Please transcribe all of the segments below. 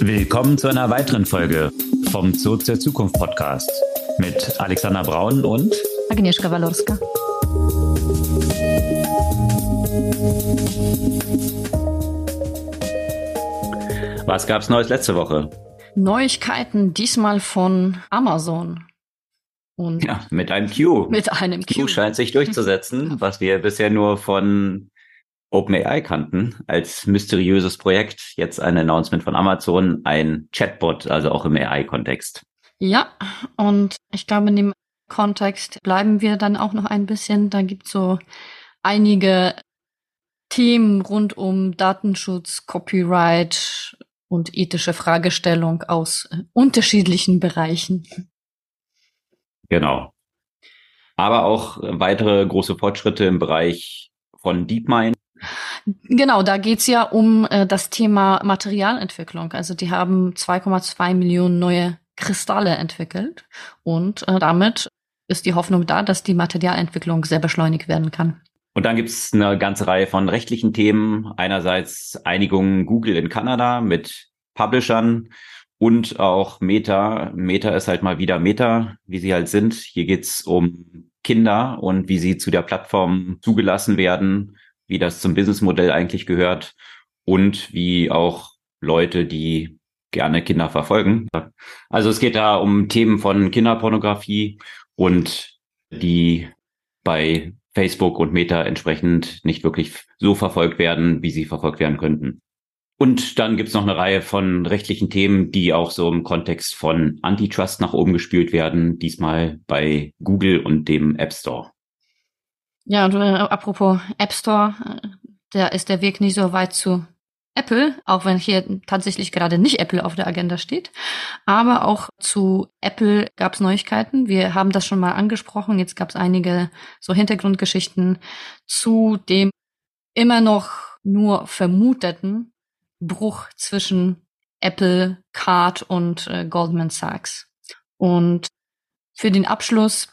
Willkommen zu einer weiteren Folge vom Zoo zur Zukunft Podcast mit Alexander Braun und Agnieszka Walorska. Was gab's Neues letzte Woche? Neuigkeiten diesmal von Amazon. Und ja, mit einem Q. Mit einem Q. Q scheint sich durchzusetzen, was wir bisher nur von OpenAI kannten als mysteriöses Projekt. Jetzt ein Announcement von Amazon, ein Chatbot, also auch im AI-Kontext. Ja, und ich glaube, in dem Kontext bleiben wir dann auch noch ein bisschen. Da gibt es so einige Themen rund um Datenschutz, Copyright und ethische Fragestellung aus unterschiedlichen Bereichen. Genau. Aber auch weitere große Fortschritte im Bereich von DeepMind. Genau, da geht's ja um äh, das Thema Materialentwicklung. Also die haben 2,2 Millionen neue Kristalle entwickelt und äh, damit ist die Hoffnung da, dass die Materialentwicklung sehr beschleunigt werden kann. Und dann gibt's eine ganze Reihe von rechtlichen Themen. Einerseits Einigung Google in Kanada mit Publishern und auch Meta. Meta ist halt mal wieder Meta, wie sie halt sind. Hier geht's um Kinder und wie sie zu der Plattform zugelassen werden wie das zum Businessmodell eigentlich gehört und wie auch Leute, die gerne Kinder verfolgen. Also es geht da um Themen von Kinderpornografie und die bei Facebook und Meta entsprechend nicht wirklich so verfolgt werden, wie sie verfolgt werden könnten. Und dann gibt's noch eine Reihe von rechtlichen Themen, die auch so im Kontext von Antitrust nach oben gespült werden, diesmal bei Google und dem App Store. Ja, und äh, apropos App Store, äh, da ist der Weg nicht so weit zu Apple, auch wenn hier tatsächlich gerade nicht Apple auf der Agenda steht. Aber auch zu Apple gab es Neuigkeiten. Wir haben das schon mal angesprochen. Jetzt gab es einige so Hintergrundgeschichten zu dem immer noch nur vermuteten Bruch zwischen Apple, Card und äh, Goldman Sachs. Und für den Abschluss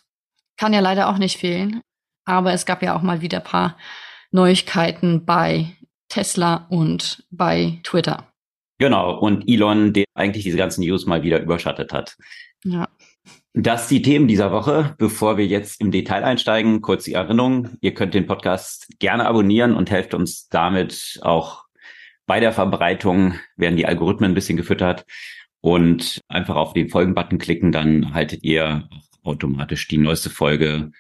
kann ja leider auch nicht fehlen. Aber es gab ja auch mal wieder ein paar Neuigkeiten bei Tesla und bei Twitter. Genau, und Elon, der eigentlich diese ganzen News mal wieder überschattet hat. Ja. Das die Themen dieser Woche. Bevor wir jetzt im Detail einsteigen, kurz die Erinnerung. Ihr könnt den Podcast gerne abonnieren und helft uns damit auch bei der Verbreitung, werden die Algorithmen ein bisschen gefüttert und einfach auf den Folgen-Button klicken, dann haltet ihr automatisch die neueste Folge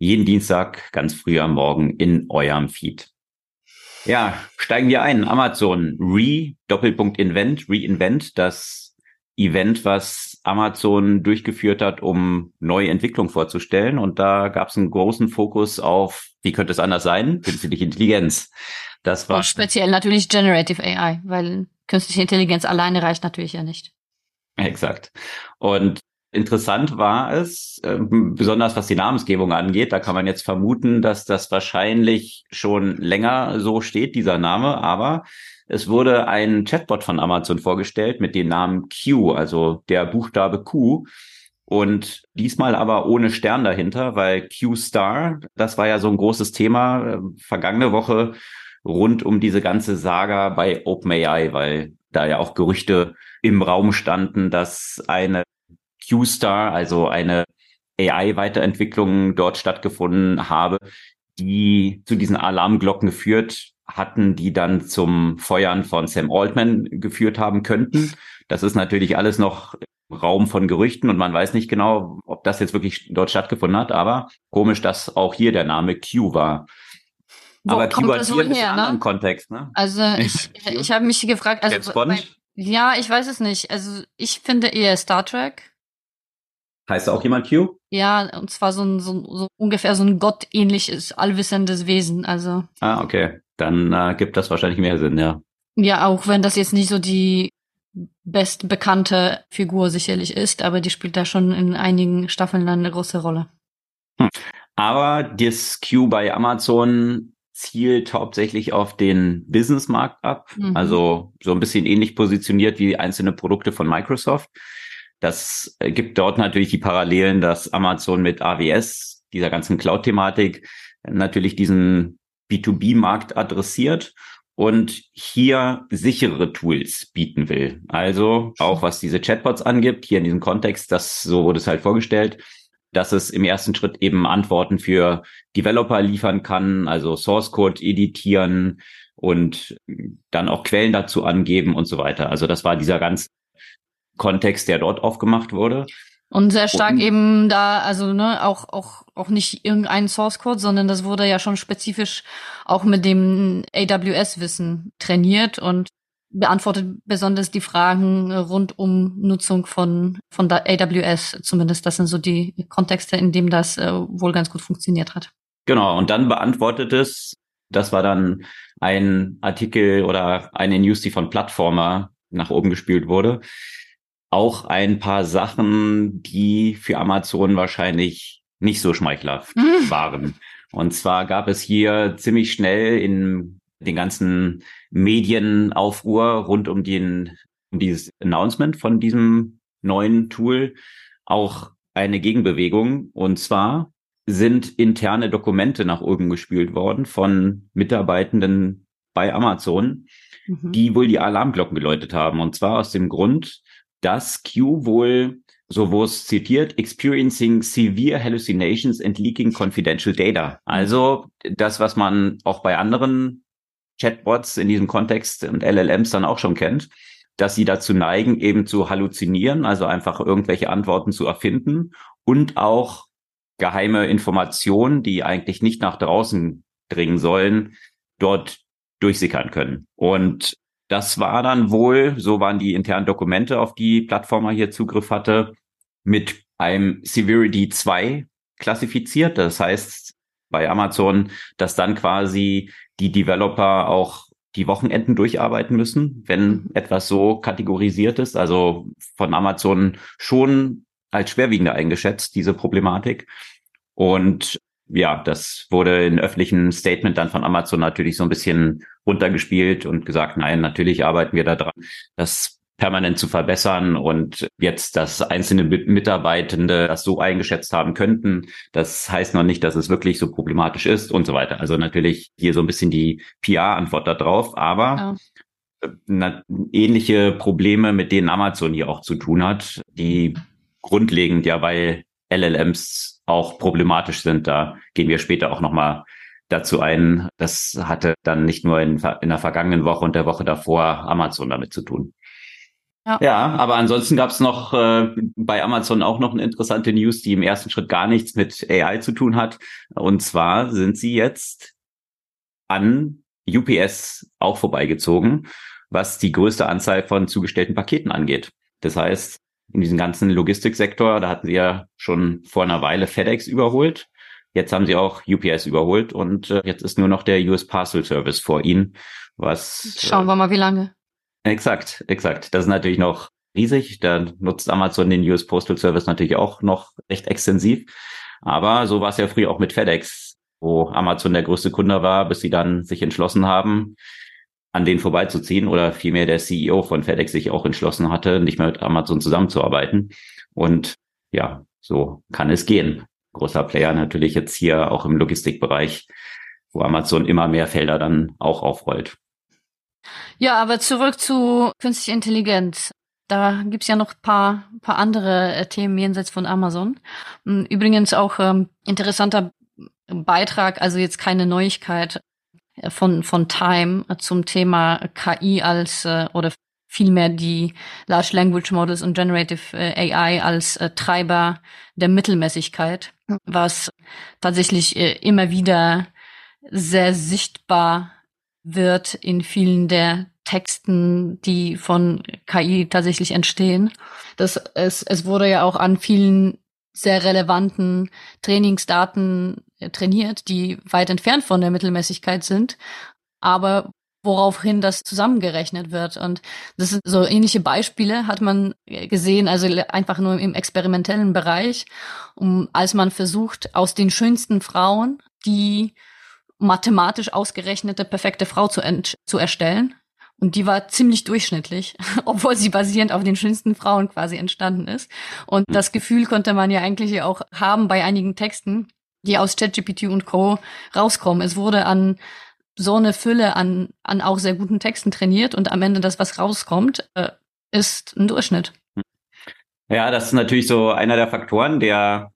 jeden Dienstag ganz früh am Morgen in eurem Feed. Ja, steigen wir ein. Amazon Re, Doppelpunkt Invent, Reinvent, das Event, was Amazon durchgeführt hat, um neue Entwicklung vorzustellen. Und da gab es einen großen Fokus auf, wie könnte es anders sein? Künstliche Intelligenz. Das war. Und speziell natürlich Generative AI, weil künstliche Intelligenz alleine reicht natürlich ja nicht. Exakt. Und Interessant war es, äh, besonders was die Namensgebung angeht, da kann man jetzt vermuten, dass das wahrscheinlich schon länger so steht, dieser Name, aber es wurde ein Chatbot von Amazon vorgestellt mit dem Namen Q, also der Buchstabe Q. Und diesmal aber ohne Stern dahinter, weil Q-Star, das war ja so ein großes Thema äh, vergangene Woche rund um diese ganze Saga bei OpenAI, weil da ja auch Gerüchte im Raum standen, dass eine Q-Star, also eine AI-Weiterentwicklung dort stattgefunden habe, die zu diesen Alarmglocken geführt hatten, die dann zum Feuern von Sam Altman geführt haben könnten. Das ist natürlich alles noch Raum von Gerüchten und man weiß nicht genau, ob das jetzt wirklich dort stattgefunden hat, aber komisch, dass auch hier der Name Q war. Wo aber Q hat hier her, ne? Kontext, ne? Also ich, ich habe mich gefragt, also bei, ja, ich weiß es nicht. Also ich finde eher Star Trek. Heißt da auch jemand Q? Ja, und zwar so ein, so, so ungefähr so ein gottähnliches, allwissendes Wesen. Also. Ah, okay. Dann äh, gibt das wahrscheinlich mehr Sinn, ja. Ja, auch wenn das jetzt nicht so die bestbekannte Figur sicherlich ist, aber die spielt da schon in einigen Staffeln eine große Rolle. Hm. Aber das Q bei Amazon zielt hauptsächlich auf den Businessmarkt ab, mhm. also so ein bisschen ähnlich positioniert wie einzelne Produkte von Microsoft. Das gibt dort natürlich die Parallelen, dass Amazon mit AWS, dieser ganzen Cloud-Thematik, natürlich diesen B2B-Markt adressiert und hier sichere Tools bieten will. Also auch was diese Chatbots angibt, hier in diesem Kontext, das so wurde es halt vorgestellt, dass es im ersten Schritt eben Antworten für Developer liefern kann, also Source Code editieren und dann auch Quellen dazu angeben und so weiter. Also das war dieser ganz Kontext, der dort aufgemacht wurde. Und sehr stark und, eben da, also ne, auch auch auch nicht irgendein Source Code, sondern das wurde ja schon spezifisch auch mit dem AWS-Wissen trainiert und beantwortet besonders die Fragen rund um Nutzung von von der AWS. Zumindest das sind so die Kontexte, in dem das äh, wohl ganz gut funktioniert hat. Genau. Und dann beantwortet es. Das war dann ein Artikel oder eine News, die von Plattformer nach oben gespült wurde auch ein paar Sachen, die für Amazon wahrscheinlich nicht so schmeichelhaft mhm. waren. Und zwar gab es hier ziemlich schnell in den ganzen Medienaufruhr rund um den, um dieses Announcement von diesem neuen Tool auch eine Gegenbewegung. Und zwar sind interne Dokumente nach oben gespült worden von Mitarbeitenden bei Amazon, mhm. die wohl die Alarmglocken geläutet haben. Und zwar aus dem Grund, dass Q wohl, so wo es zitiert, experiencing severe hallucinations and leaking confidential data. Also das, was man auch bei anderen Chatbots in diesem Kontext und LLMs dann auch schon kennt, dass sie dazu neigen, eben zu halluzinieren, also einfach irgendwelche Antworten zu erfinden und auch geheime Informationen, die eigentlich nicht nach draußen dringen sollen, dort durchsickern können. Und das war dann wohl, so waren die internen Dokumente, auf die Plattformer hier Zugriff hatte, mit einem Severity 2 klassifiziert. Das heißt bei Amazon, dass dann quasi die Developer auch die Wochenenden durcharbeiten müssen, wenn etwas so kategorisiert ist. Also von Amazon schon als schwerwiegender eingeschätzt, diese Problematik. Und ja, das wurde in öffentlichen Statement dann von Amazon natürlich so ein bisschen runtergespielt und gesagt, nein, natürlich arbeiten wir da dran, das permanent zu verbessern und jetzt, dass einzelne Mitarbeitende das so eingeschätzt haben könnten, das heißt noch nicht, dass es wirklich so problematisch ist und so weiter. Also natürlich hier so ein bisschen die PR-Antwort da drauf, aber ja. ähnliche Probleme, mit denen Amazon hier auch zu tun hat, die grundlegend ja bei LLMs auch problematisch sind. Da gehen wir später auch nochmal dazu ein. Das hatte dann nicht nur in, in der vergangenen Woche und der Woche davor Amazon damit zu tun. Ja. ja, aber ansonsten gab es noch äh, bei Amazon auch noch eine interessante News, die im ersten Schritt gar nichts mit AI zu tun hat. Und zwar sind sie jetzt an UPS auch vorbeigezogen, was die größte Anzahl von zugestellten Paketen angeht. Das heißt, in diesem ganzen Logistiksektor. Da hatten sie ja schon vor einer Weile FedEx überholt. Jetzt haben sie auch UPS überholt und äh, jetzt ist nur noch der US Parcel Service vor ihnen. Was schauen wir mal, wie lange. Exakt, exakt. Das ist natürlich noch riesig. Da nutzt Amazon den US Postal Service natürlich auch noch recht extensiv. Aber so war es ja früher auch mit FedEx, wo Amazon der größte Kunde war, bis sie dann sich entschlossen haben, an denen vorbeizuziehen oder vielmehr der CEO von FedEx sich auch entschlossen hatte, nicht mehr mit Amazon zusammenzuarbeiten. Und ja, so kann es gehen. Großer Player natürlich jetzt hier auch im Logistikbereich, wo Amazon immer mehr Felder dann auch aufrollt. Ja, aber zurück zu künstlicher Intelligenz. Da gibt's ja noch paar, paar andere äh, Themen jenseits von Amazon. Hm, übrigens auch ähm, interessanter Beitrag, also jetzt keine Neuigkeit, von, von Time zum Thema KI als äh, oder vielmehr die Large Language Models und Generative äh, AI als äh, Treiber der Mittelmäßigkeit, was tatsächlich äh, immer wieder sehr sichtbar wird in vielen der Texten, die von KI tatsächlich entstehen. Das, es, es wurde ja auch an vielen sehr relevanten Trainingsdaten äh, trainiert, die weit entfernt von der Mittelmäßigkeit sind, aber woraufhin das zusammengerechnet wird. Und das sind so ähnliche Beispiele hat man äh, gesehen, also einfach nur im experimentellen Bereich, um, als man versucht, aus den schönsten Frauen die mathematisch ausgerechnete perfekte Frau zu, zu erstellen. Und die war ziemlich durchschnittlich, obwohl sie basierend auf den schönsten Frauen quasi entstanden ist. Und das Gefühl konnte man ja eigentlich auch haben bei einigen Texten, die aus ChatGPT und Co. rauskommen. Es wurde an so eine Fülle an, an auch sehr guten Texten trainiert und am Ende das, was rauskommt, äh, ist ein Durchschnitt. Ja, das ist natürlich so einer der Faktoren, der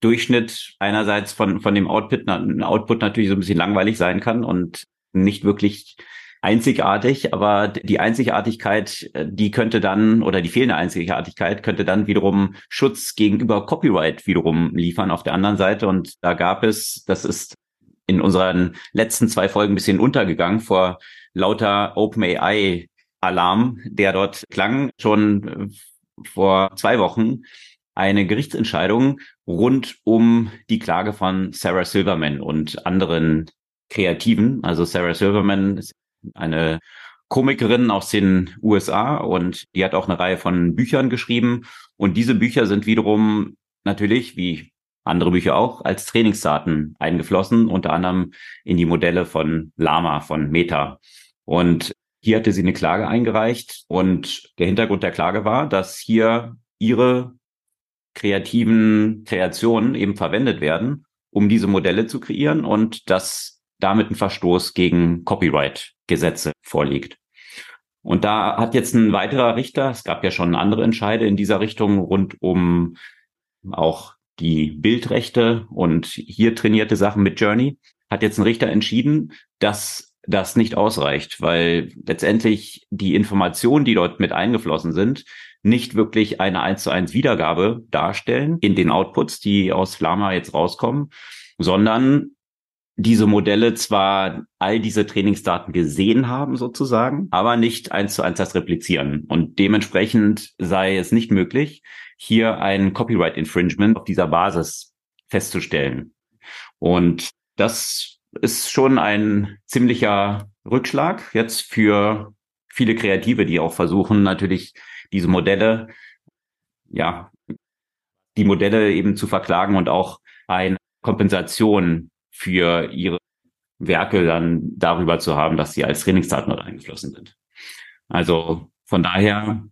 Durchschnitt einerseits von, von dem Output, Output natürlich so ein bisschen langweilig sein kann und nicht wirklich einzigartig, aber die Einzigartigkeit, äh, die könnte dann, oder die fehlende Einzigartigkeit könnte dann wiederum Schutz gegenüber Copyright wiederum liefern auf der anderen Seite. Und da gab es, das ist in unseren letzten zwei Folgen ein bisschen untergegangen vor lauter OpenAI Alarm, der dort klang, schon äh, vor zwei Wochen eine Gerichtsentscheidung rund um die Klage von Sarah Silverman und anderen Kreativen. Also Sarah Silverman ist eine Komikerin aus den USA und die hat auch eine Reihe von Büchern geschrieben. Und diese Bücher sind wiederum natürlich, wie andere Bücher auch, als Trainingsdaten eingeflossen, unter anderem in die Modelle von Lama, von Meta. Und hier hatte sie eine Klage eingereicht und der Hintergrund der Klage war, dass hier ihre kreativen Kreationen eben verwendet werden, um diese Modelle zu kreieren und dass damit ein Verstoß gegen Copyright-Gesetze vorliegt. Und da hat jetzt ein weiterer Richter, es gab ja schon andere Entscheide in dieser Richtung rund um auch die Bildrechte und hier trainierte Sachen mit Journey, hat jetzt ein Richter entschieden, dass das nicht ausreicht, weil letztendlich die Informationen, die dort mit eingeflossen sind, nicht wirklich eine eins zu eins Wiedergabe darstellen in den Outputs, die aus Flama jetzt rauskommen, sondern diese Modelle zwar all diese Trainingsdaten gesehen haben sozusagen, aber nicht eins zu eins das replizieren. Und dementsprechend sei es nicht möglich, hier ein Copyright Infringement auf dieser Basis festzustellen. Und das ist schon ein ziemlicher Rückschlag jetzt für viele Kreative, die auch versuchen, natürlich diese Modelle, ja, die Modelle eben zu verklagen und auch eine Kompensation für ihre Werke dann darüber zu haben, dass sie als Trainingsdaten eingeflossen sind. Also von daher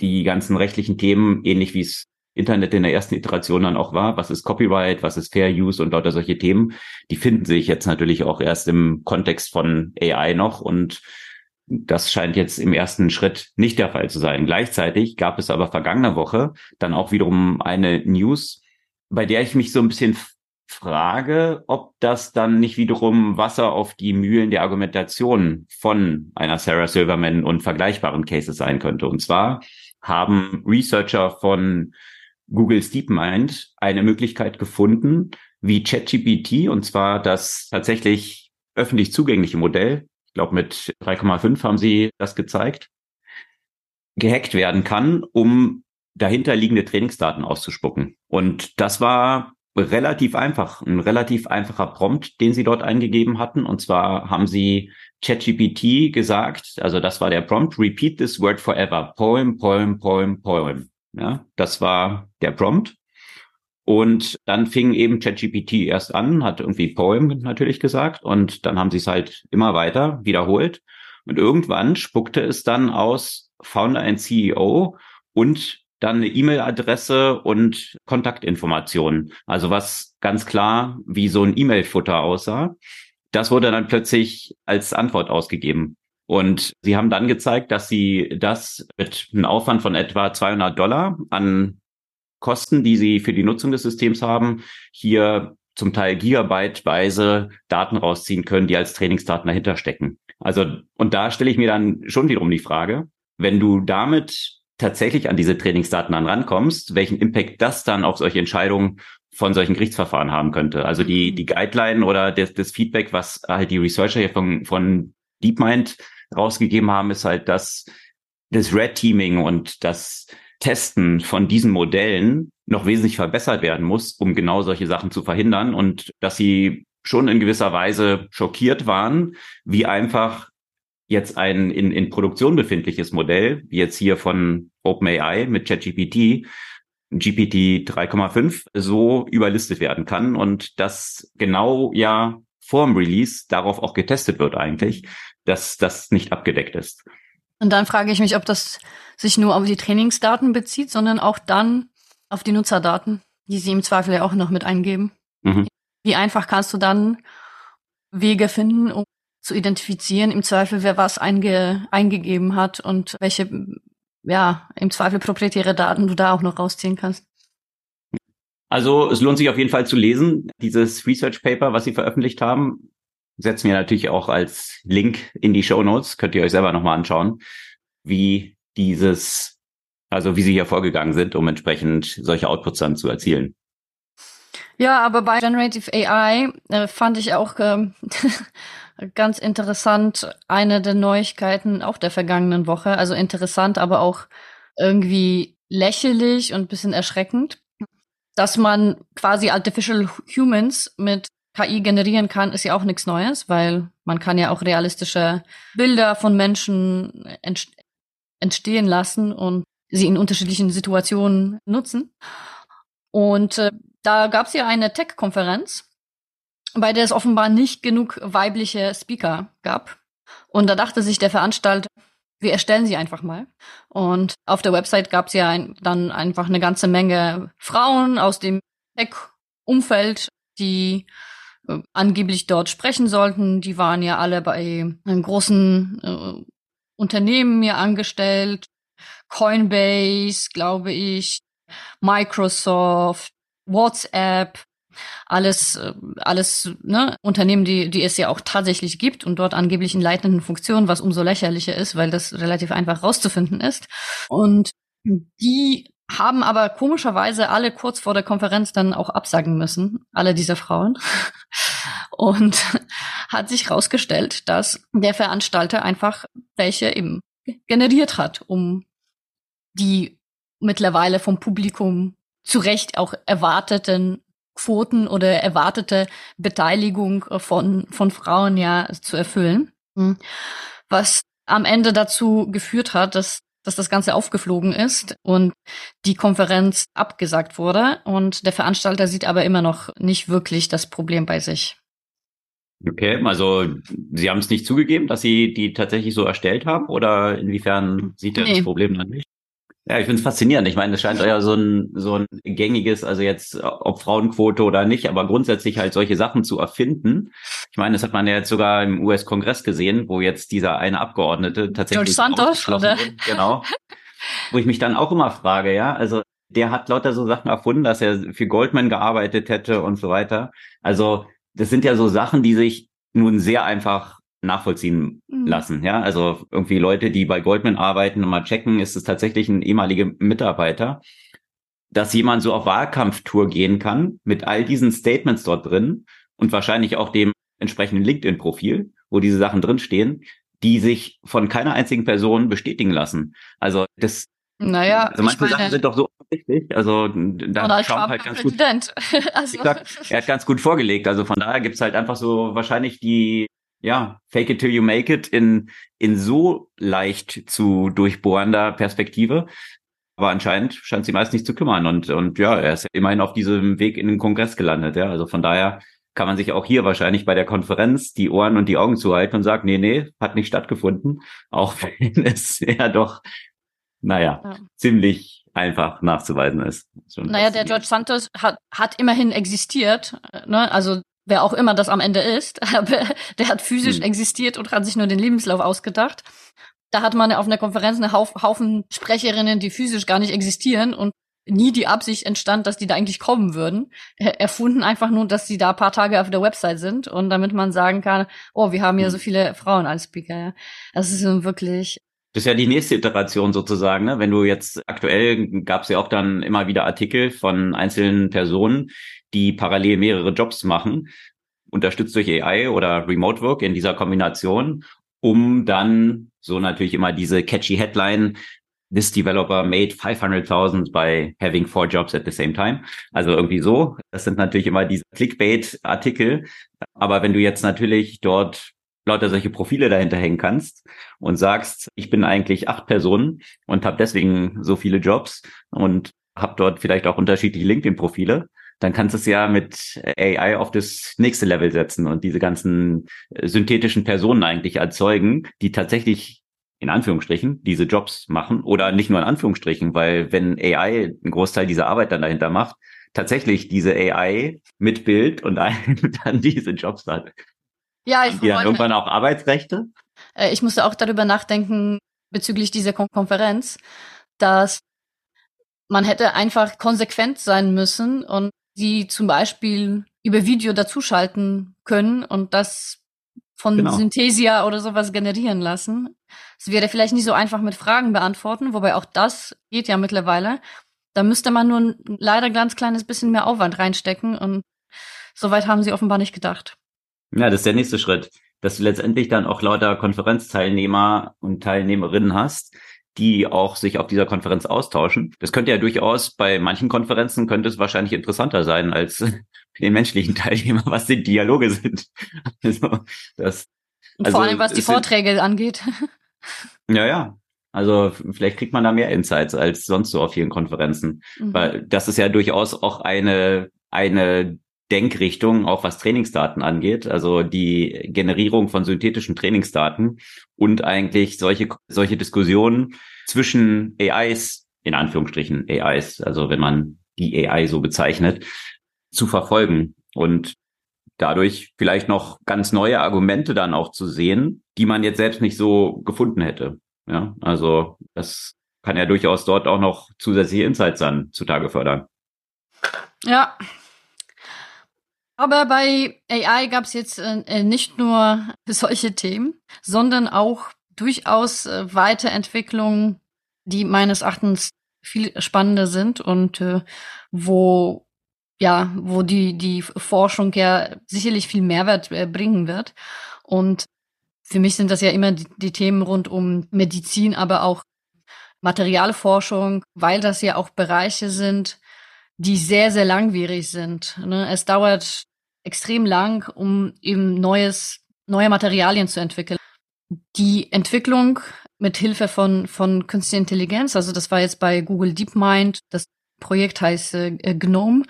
die ganzen rechtlichen Themen, ähnlich wie es Internet in der ersten Iteration dann auch war. Was ist Copyright? Was ist Fair Use und lauter solche Themen? Die finden sich jetzt natürlich auch erst im Kontext von AI noch und das scheint jetzt im ersten Schritt nicht der Fall zu sein. Gleichzeitig gab es aber vergangene Woche dann auch wiederum eine News, bei der ich mich so ein bisschen frage, ob das dann nicht wiederum Wasser auf die Mühlen der Argumentation von einer Sarah Silverman und vergleichbaren Cases sein könnte. Und zwar haben Researcher von Google's DeepMind eine Möglichkeit gefunden, wie ChatGPT, und zwar das tatsächlich öffentlich zugängliche Modell, ich glaube mit 3,5 haben sie das gezeigt, gehackt werden kann, um dahinterliegende Trainingsdaten auszuspucken. Und das war relativ einfach, ein relativ einfacher Prompt, den sie dort eingegeben hatten. Und zwar haben sie ChatGPT gesagt, also das war der Prompt, repeat this word forever, poem, poem, poem, poem. Ja, das war der Prompt. Und dann fing eben ChatGPT erst an, hat irgendwie Poem natürlich gesagt und dann haben sie es halt immer weiter wiederholt. Und irgendwann spuckte es dann aus Founder and CEO und dann eine E-Mail-Adresse und Kontaktinformationen. Also was ganz klar wie so ein E-Mail-Futter aussah. Das wurde dann plötzlich als Antwort ausgegeben. Und sie haben dann gezeigt, dass sie das mit einem Aufwand von etwa 200 Dollar an Kosten, die sie für die Nutzung des Systems haben, hier zum Teil gigabyteweise Daten rausziehen können, die als Trainingsdaten dahinter stecken. Also, und da stelle ich mir dann schon wiederum die Frage, wenn du damit tatsächlich an diese Trainingsdaten dann rankommst, welchen Impact das dann auf solche Entscheidungen von solchen Gerichtsverfahren haben könnte. Also die, die Guideline oder das, das Feedback, was halt die Researcher hier von, von DeepMind rausgegeben haben, ist halt, dass das Red Teaming und das Testen von diesen Modellen noch wesentlich verbessert werden muss, um genau solche Sachen zu verhindern und dass sie schon in gewisser Weise schockiert waren, wie einfach jetzt ein in, in Produktion befindliches Modell, wie jetzt hier von OpenAI mit ChatGPT, GPT 3,5, so überlistet werden kann und das genau ja vorm Release darauf auch getestet wird eigentlich, dass das nicht abgedeckt ist. Und dann frage ich mich, ob das sich nur auf die Trainingsdaten bezieht, sondern auch dann auf die Nutzerdaten, die sie im Zweifel ja auch noch mit eingeben. Mhm. Wie einfach kannst du dann Wege finden, um zu identifizieren, im Zweifel, wer was einge eingegeben hat und welche, ja, im Zweifel proprietäre Daten du da auch noch rausziehen kannst. Also es lohnt sich auf jeden Fall zu lesen, dieses Research Paper, was sie veröffentlicht haben. Setzen wir natürlich auch als Link in die Show Notes, könnt ihr euch selber nochmal anschauen, wie dieses, also wie sie hier vorgegangen sind, um entsprechend solche Outputs dann zu erzielen. Ja, aber bei Generative AI äh, fand ich auch ähm, ganz interessant eine der Neuigkeiten auch der vergangenen Woche. Also interessant, aber auch irgendwie lächerlich und bisschen erschreckend. Dass man quasi Artificial Humans mit KI generieren kann, ist ja auch nichts Neues, weil man kann ja auch realistische Bilder von Menschen entstehen lassen und sie in unterschiedlichen Situationen nutzen. Und äh, da gab es ja eine Tech-Konferenz, bei der es offenbar nicht genug weibliche Speaker gab. Und da dachte sich der Veranstalter, wir erstellen sie einfach mal. Und auf der Website gab es ja ein, dann einfach eine ganze Menge Frauen aus dem Tech-Umfeld, die äh, angeblich dort sprechen sollten. Die waren ja alle bei einem großen äh, Unternehmen mir angestellt. Coinbase, glaube ich, Microsoft, WhatsApp, alles, äh, alles ne, Unternehmen, die, die es ja auch tatsächlich gibt und dort angeblich in leitenden Funktionen, was umso lächerlicher ist, weil das relativ einfach rauszufinden ist. Und die haben aber komischerweise alle kurz vor der Konferenz dann auch absagen müssen, alle diese Frauen. Und hat sich herausgestellt, dass der Veranstalter einfach welche eben generiert hat, um die mittlerweile vom Publikum zu Recht auch erwarteten Quoten oder erwartete Beteiligung von, von Frauen ja zu erfüllen. Mhm. Was am Ende dazu geführt hat, dass, dass das Ganze aufgeflogen ist und die Konferenz abgesagt wurde. Und der Veranstalter sieht aber immer noch nicht wirklich das Problem bei sich. Okay, also Sie haben es nicht zugegeben, dass Sie die tatsächlich so erstellt haben oder inwiefern sieht er nee. das Problem dann nicht? Ja, ich finde es faszinierend. Ich meine, es scheint ja so ein, so ein gängiges, also jetzt ob Frauenquote oder nicht, aber grundsätzlich halt solche Sachen zu erfinden. Ich meine, das hat man ja jetzt sogar im US-Kongress gesehen, wo jetzt dieser eine Abgeordnete tatsächlich George Santos, oder? Wurde. Genau. wo ich mich dann auch immer frage, ja, also der hat lauter so Sachen erfunden, dass er für Goldman gearbeitet hätte und so weiter. Also das sind ja so Sachen, die sich nun sehr einfach nachvollziehen mhm. lassen. Ja, also irgendwie Leute, die bei Goldman arbeiten und mal checken, ist es tatsächlich ein ehemaliger Mitarbeiter, dass jemand so auf Wahlkampftour gehen kann mit all diesen Statements dort drin und wahrscheinlich auch dem entsprechenden LinkedIn-Profil, wo diese Sachen drinstehen, die sich von keiner einzigen Person bestätigen lassen. Also das naja, also manche meine, Sachen sind doch so offensichtlich. Also da Donald Trump halt ganz Präsident. gut. also. Gesagt, er hat ganz gut vorgelegt. Also von daher gibt's halt einfach so wahrscheinlich die ja, fake it till you make it in, in so leicht zu durchbohrender Perspektive. Aber anscheinend scheint sie meist nicht zu kümmern. Und, und ja, er ist ja immerhin auf diesem Weg in den Kongress gelandet. Ja, also von daher kann man sich auch hier wahrscheinlich bei der Konferenz die Ohren und die Augen zuhalten und sagt, nee, nee, hat nicht stattgefunden. Auch wenn es ja doch, naja, ja. ziemlich einfach nachzuweisen ist. Naja, der George Santos hat, hat immerhin existiert. Ne? Also wer auch immer das am Ende ist, aber der hat physisch hm. existiert und hat sich nur den Lebenslauf ausgedacht. Da hat man auf einer Konferenz einen Haufen Sprecherinnen, die physisch gar nicht existieren und nie die Absicht entstand, dass die da eigentlich kommen würden. Erfunden einfach nur, dass sie da paar Tage auf der Website sind und damit man sagen kann, oh, wir haben ja hm. so viele Frauen als Speaker. Ja. Das ist wirklich das ist ja die nächste Iteration sozusagen. Ne? Wenn du jetzt aktuell gab es ja auch dann immer wieder Artikel von einzelnen Personen, die parallel mehrere Jobs machen, unterstützt durch AI oder Remote Work in dieser Kombination, um dann so natürlich immer diese catchy Headline This developer made 500.000 by having four jobs at the same time. Also irgendwie so. Das sind natürlich immer diese Clickbait-Artikel. Aber wenn du jetzt natürlich dort lauter solche Profile dahinter hängen kannst und sagst, ich bin eigentlich acht Personen und habe deswegen so viele Jobs und habe dort vielleicht auch unterschiedliche LinkedIn-Profile, dann kannst du es ja mit AI auf das nächste Level setzen und diese ganzen äh, synthetischen Personen eigentlich erzeugen, die tatsächlich in Anführungsstrichen diese Jobs machen oder nicht nur in Anführungsstrichen, weil wenn AI einen Großteil dieser Arbeit dann dahinter macht, tatsächlich diese AI mit Bild und dann diese Jobs hat. Ja, ich die dann irgendwann auch Arbeitsrechte? Äh, ich musste auch darüber nachdenken bezüglich dieser Kon Konferenz, dass man hätte einfach konsequent sein müssen und sie zum Beispiel über Video dazuschalten können und das von genau. Synthesia oder sowas generieren lassen. Es wäre vielleicht nicht so einfach mit Fragen beantworten, wobei auch das geht ja mittlerweile. Da müsste man nur ein leider ganz kleines bisschen mehr Aufwand reinstecken und soweit haben sie offenbar nicht gedacht. Ja, das ist der nächste Schritt, dass du letztendlich dann auch lauter Konferenzteilnehmer und Teilnehmerinnen hast, die auch sich auf dieser Konferenz austauschen. Das könnte ja durchaus bei manchen Konferenzen könnte es wahrscheinlich interessanter sein als den menschlichen Teilnehmer, was die Dialoge sind. Also, das, also, Vor allem, was die Vorträge sind, angeht. Ja, ja. Also vielleicht kriegt man da mehr Insights als sonst so auf vielen Konferenzen. Mhm. Weil das ist ja durchaus auch eine, eine Denkrichtung, auch was Trainingsdaten angeht, also die Generierung von synthetischen Trainingsdaten und eigentlich solche, solche Diskussionen zwischen AIs, in Anführungsstrichen AIs, also wenn man die AI so bezeichnet, zu verfolgen und dadurch vielleicht noch ganz neue Argumente dann auch zu sehen, die man jetzt selbst nicht so gefunden hätte. Ja, also das kann ja durchaus dort auch noch zusätzliche Insights dann zutage fördern. Ja, aber bei AI gab es jetzt äh, nicht nur solche Themen, sondern auch durchaus äh, Weiterentwicklungen, die meines Erachtens viel spannender sind und äh, wo ja, wo die die Forschung ja sicherlich viel Mehrwert äh, bringen wird. Und für mich sind das ja immer die, die Themen rund um Medizin, aber auch Materialforschung, weil das ja auch Bereiche sind, die sehr, sehr langwierig sind. Ne? Es dauert extrem lang, um eben neues, neue Materialien zu entwickeln. Die Entwicklung mit Hilfe von, von künstlicher Intelligenz, also das war jetzt bei Google DeepMind, das Projekt heißt äh, GNOME.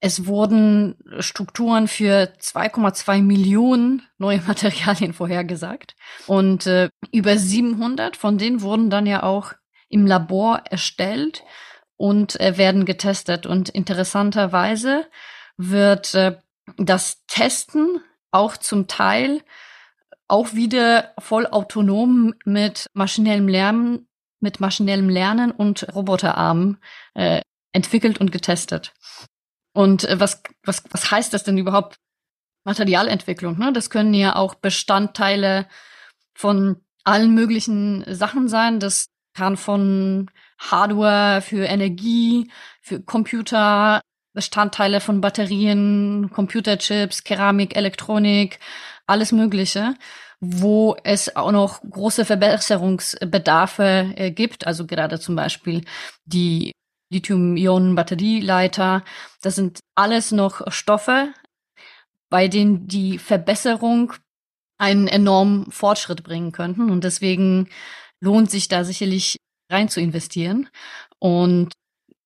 Es wurden Strukturen für 2,2 Millionen neue Materialien vorhergesagt. Und äh, über 700 von denen wurden dann ja auch im Labor erstellt und äh, werden getestet. Und interessanterweise wird äh, das Testen auch zum Teil auch wieder voll autonom mit maschinellem Lernen, mit maschinellem Lernen und Roboterarmen äh, entwickelt und getestet. Und äh, was, was, was heißt das denn überhaupt? Materialentwicklung, ne? Das können ja auch Bestandteile von allen möglichen Sachen sein. Das kann von Hardware für Energie, für Computer, Bestandteile von Batterien, Computerchips, Keramik, Elektronik, alles Mögliche, wo es auch noch große Verbesserungsbedarfe äh, gibt. Also gerade zum Beispiel die Lithium-Ionen-Batterieleiter. Das sind alles noch Stoffe, bei denen die Verbesserung einen enormen Fortschritt bringen könnten. Und deswegen lohnt sich da sicherlich rein zu investieren. Und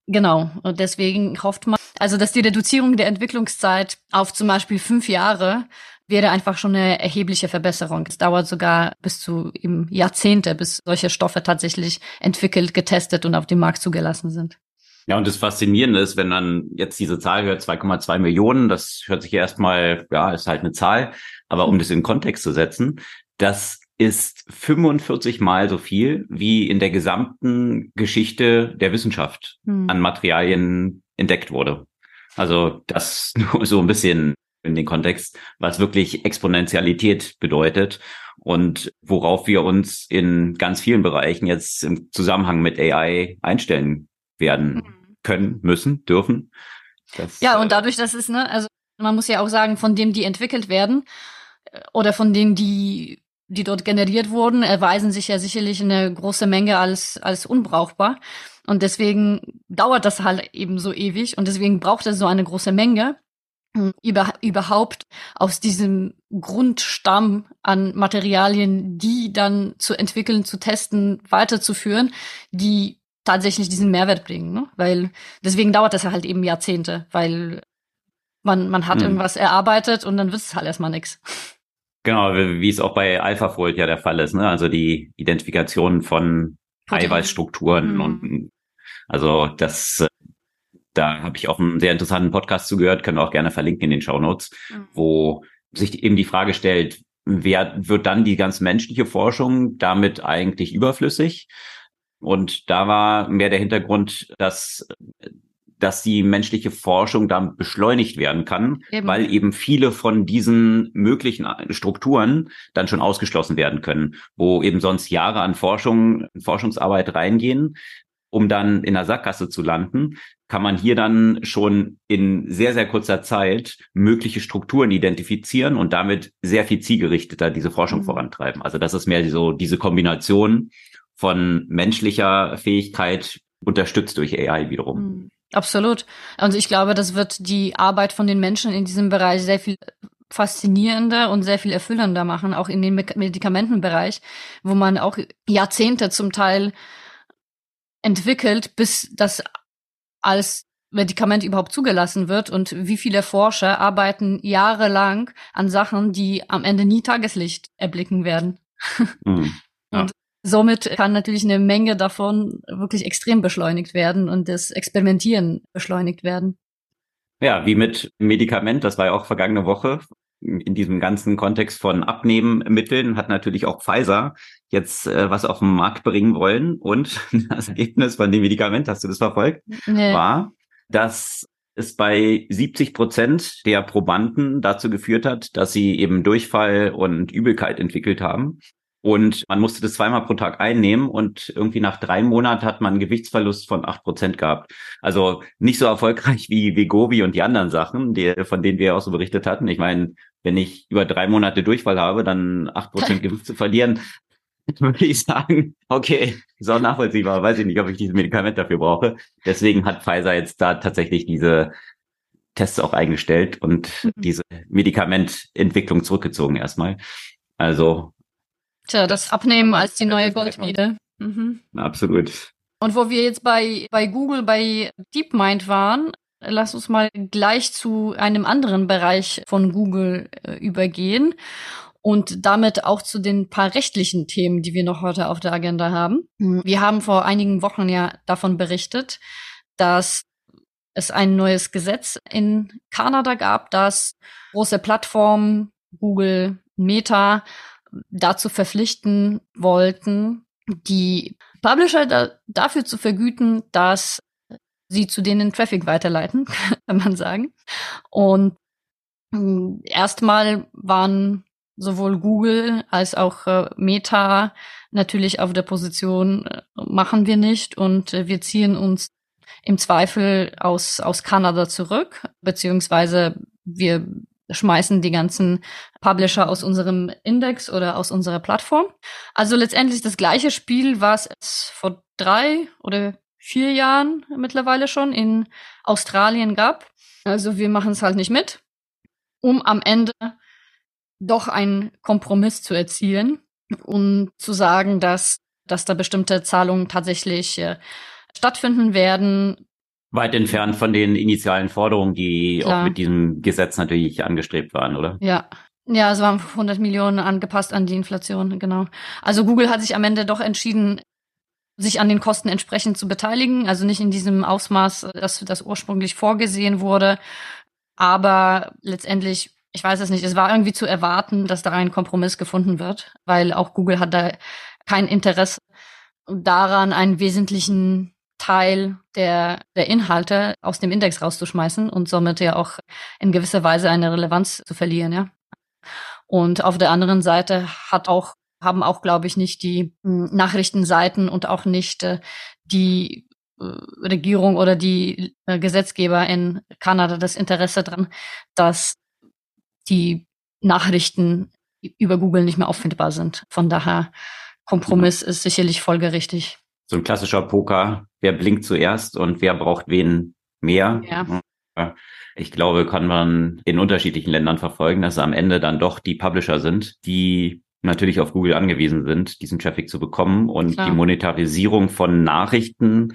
genau, und deswegen hofft man, also dass die Reduzierung der Entwicklungszeit auf zum Beispiel fünf Jahre wäre einfach schon eine erhebliche Verbesserung. Es dauert sogar bis zu eben Jahrzehnte, bis solche Stoffe tatsächlich entwickelt, getestet und auf den Markt zugelassen sind. Ja, und das Faszinierende ist, wenn man jetzt diese Zahl hört, 2,2 Millionen, das hört sich erstmal, ja, ist halt eine Zahl, aber um das in Kontext zu setzen, das ist 45 mal so viel, wie in der gesamten Geschichte der Wissenschaft hm. an Materialien entdeckt wurde. Also das nur so ein bisschen in den Kontext, was wirklich Exponentialität bedeutet und worauf wir uns in ganz vielen Bereichen jetzt im Zusammenhang mit AI einstellen werden mhm. können, müssen, dürfen. Das, ja, und äh, dadurch, dass es, ne, also man muss ja auch sagen, von dem, die entwickelt werden äh, oder von denen, die die dort generiert wurden, erweisen sich ja sicherlich eine große Menge als, als unbrauchbar. Und deswegen dauert das halt eben so ewig und deswegen braucht es so eine große Menge, über, überhaupt aus diesem Grundstamm an Materialien, die dann zu entwickeln, zu testen, weiterzuführen, die tatsächlich diesen Mehrwert bringen. Ne? Weil deswegen dauert das ja halt eben Jahrzehnte, weil man, man hat hm. irgendwas erarbeitet und dann wird es halt erstmal nichts. Genau, wie es auch bei AlphaFold ja der Fall ist, ne? Also die Identifikation von Eiweißstrukturen mhm. und also das da habe ich auch einen sehr interessanten Podcast zugehört, können wir auch gerne verlinken in den Show Notes, mhm. wo sich eben die Frage stellt, wer wird dann die ganz menschliche Forschung damit eigentlich überflüssig? Und da war mehr der Hintergrund, dass dass die menschliche Forschung dann beschleunigt werden kann, eben. weil eben viele von diesen möglichen Strukturen dann schon ausgeschlossen werden können, wo eben sonst Jahre an Forschung, Forschungsarbeit reingehen, um dann in der Sackgasse zu landen, kann man hier dann schon in sehr, sehr kurzer Zeit mögliche Strukturen identifizieren und damit sehr viel zielgerichteter diese Forschung mhm. vorantreiben. Also das ist mehr so diese Kombination von menschlicher Fähigkeit unterstützt durch AI wiederum. Mhm. Absolut. Und ich glaube, das wird die Arbeit von den Menschen in diesem Bereich sehr viel faszinierender und sehr viel erfüllender machen, auch in den Medikamentenbereich, wo man auch Jahrzehnte zum Teil entwickelt, bis das als Medikament überhaupt zugelassen wird und wie viele Forscher arbeiten jahrelang an Sachen, die am Ende nie Tageslicht erblicken werden. Mhm. Somit kann natürlich eine Menge davon wirklich extrem beschleunigt werden und das Experimentieren beschleunigt werden. Ja, wie mit Medikament, das war ja auch vergangene Woche. In diesem ganzen Kontext von Abnehmmitteln hat natürlich auch Pfizer jetzt äh, was auf den Markt bringen wollen. Und das Ergebnis von dem Medikament, hast du das verfolgt, nee. war, dass es bei 70 Prozent der Probanden dazu geführt hat, dass sie eben Durchfall und Übelkeit entwickelt haben. Und man musste das zweimal pro Tag einnehmen und irgendwie nach drei Monaten hat man einen Gewichtsverlust von acht Prozent gehabt. Also nicht so erfolgreich wie Vegovi und die anderen Sachen, die, von denen wir auch so berichtet hatten. Ich meine, wenn ich über drei Monate Durchfall habe, dann acht Prozent Gewicht zu verlieren, würde ich sagen, okay, ist auch nachvollziehbar. Weiß ich nicht, ob ich dieses Medikament dafür brauche. Deswegen hat Pfizer jetzt da tatsächlich diese Tests auch eingestellt und mhm. diese Medikamententwicklung zurückgezogen erstmal. Also Tja, das Abnehmen als die neue Goldmine. Mhm. Absolut. Und wo wir jetzt bei, bei Google, bei DeepMind waren, lass uns mal gleich zu einem anderen Bereich von Google äh, übergehen und damit auch zu den paar rechtlichen Themen, die wir noch heute auf der Agenda haben. Mhm. Wir haben vor einigen Wochen ja davon berichtet, dass es ein neues Gesetz in Kanada gab, das große Plattformen, Google, Meta, dazu verpflichten wollten, die Publisher da, dafür zu vergüten, dass sie zu denen Traffic weiterleiten, kann man sagen. Und hm, erstmal waren sowohl Google als auch äh, Meta natürlich auf der Position, äh, machen wir nicht und äh, wir ziehen uns im Zweifel aus, aus Kanada zurück, beziehungsweise wir schmeißen die ganzen Publisher aus unserem Index oder aus unserer Plattform. Also letztendlich das gleiche Spiel, was es vor drei oder vier Jahren mittlerweile schon in Australien gab. Also wir machen es halt nicht mit, um am Ende doch einen Kompromiss zu erzielen und zu sagen, dass, dass da bestimmte Zahlungen tatsächlich äh, stattfinden werden, weit entfernt von den initialen Forderungen, die Klar. auch mit diesem Gesetz natürlich angestrebt waren, oder? Ja. Ja, es waren 100 Millionen angepasst an die Inflation, genau. Also Google hat sich am Ende doch entschieden, sich an den Kosten entsprechend zu beteiligen, also nicht in diesem Ausmaß, dass das ursprünglich vorgesehen wurde, aber letztendlich, ich weiß es nicht, es war irgendwie zu erwarten, dass da ein Kompromiss gefunden wird, weil auch Google hat da kein Interesse daran, einen wesentlichen Teil der, der Inhalte aus dem Index rauszuschmeißen und somit ja auch in gewisser Weise eine Relevanz zu verlieren, ja. Und auf der anderen Seite hat auch, haben auch, glaube ich, nicht die hm, Nachrichtenseiten und auch nicht äh, die äh, Regierung oder die äh, Gesetzgeber in Kanada das Interesse dran, dass die Nachrichten über Google nicht mehr auffindbar sind. Von daher, Kompromiss ist sicherlich folgerichtig so ein klassischer Poker, wer blinkt zuerst und wer braucht wen mehr. Ja. Ich glaube, kann man in unterschiedlichen Ländern verfolgen, dass es am Ende dann doch die Publisher sind, die natürlich auf Google angewiesen sind, diesen Traffic zu bekommen und Klar. die Monetarisierung von Nachrichten,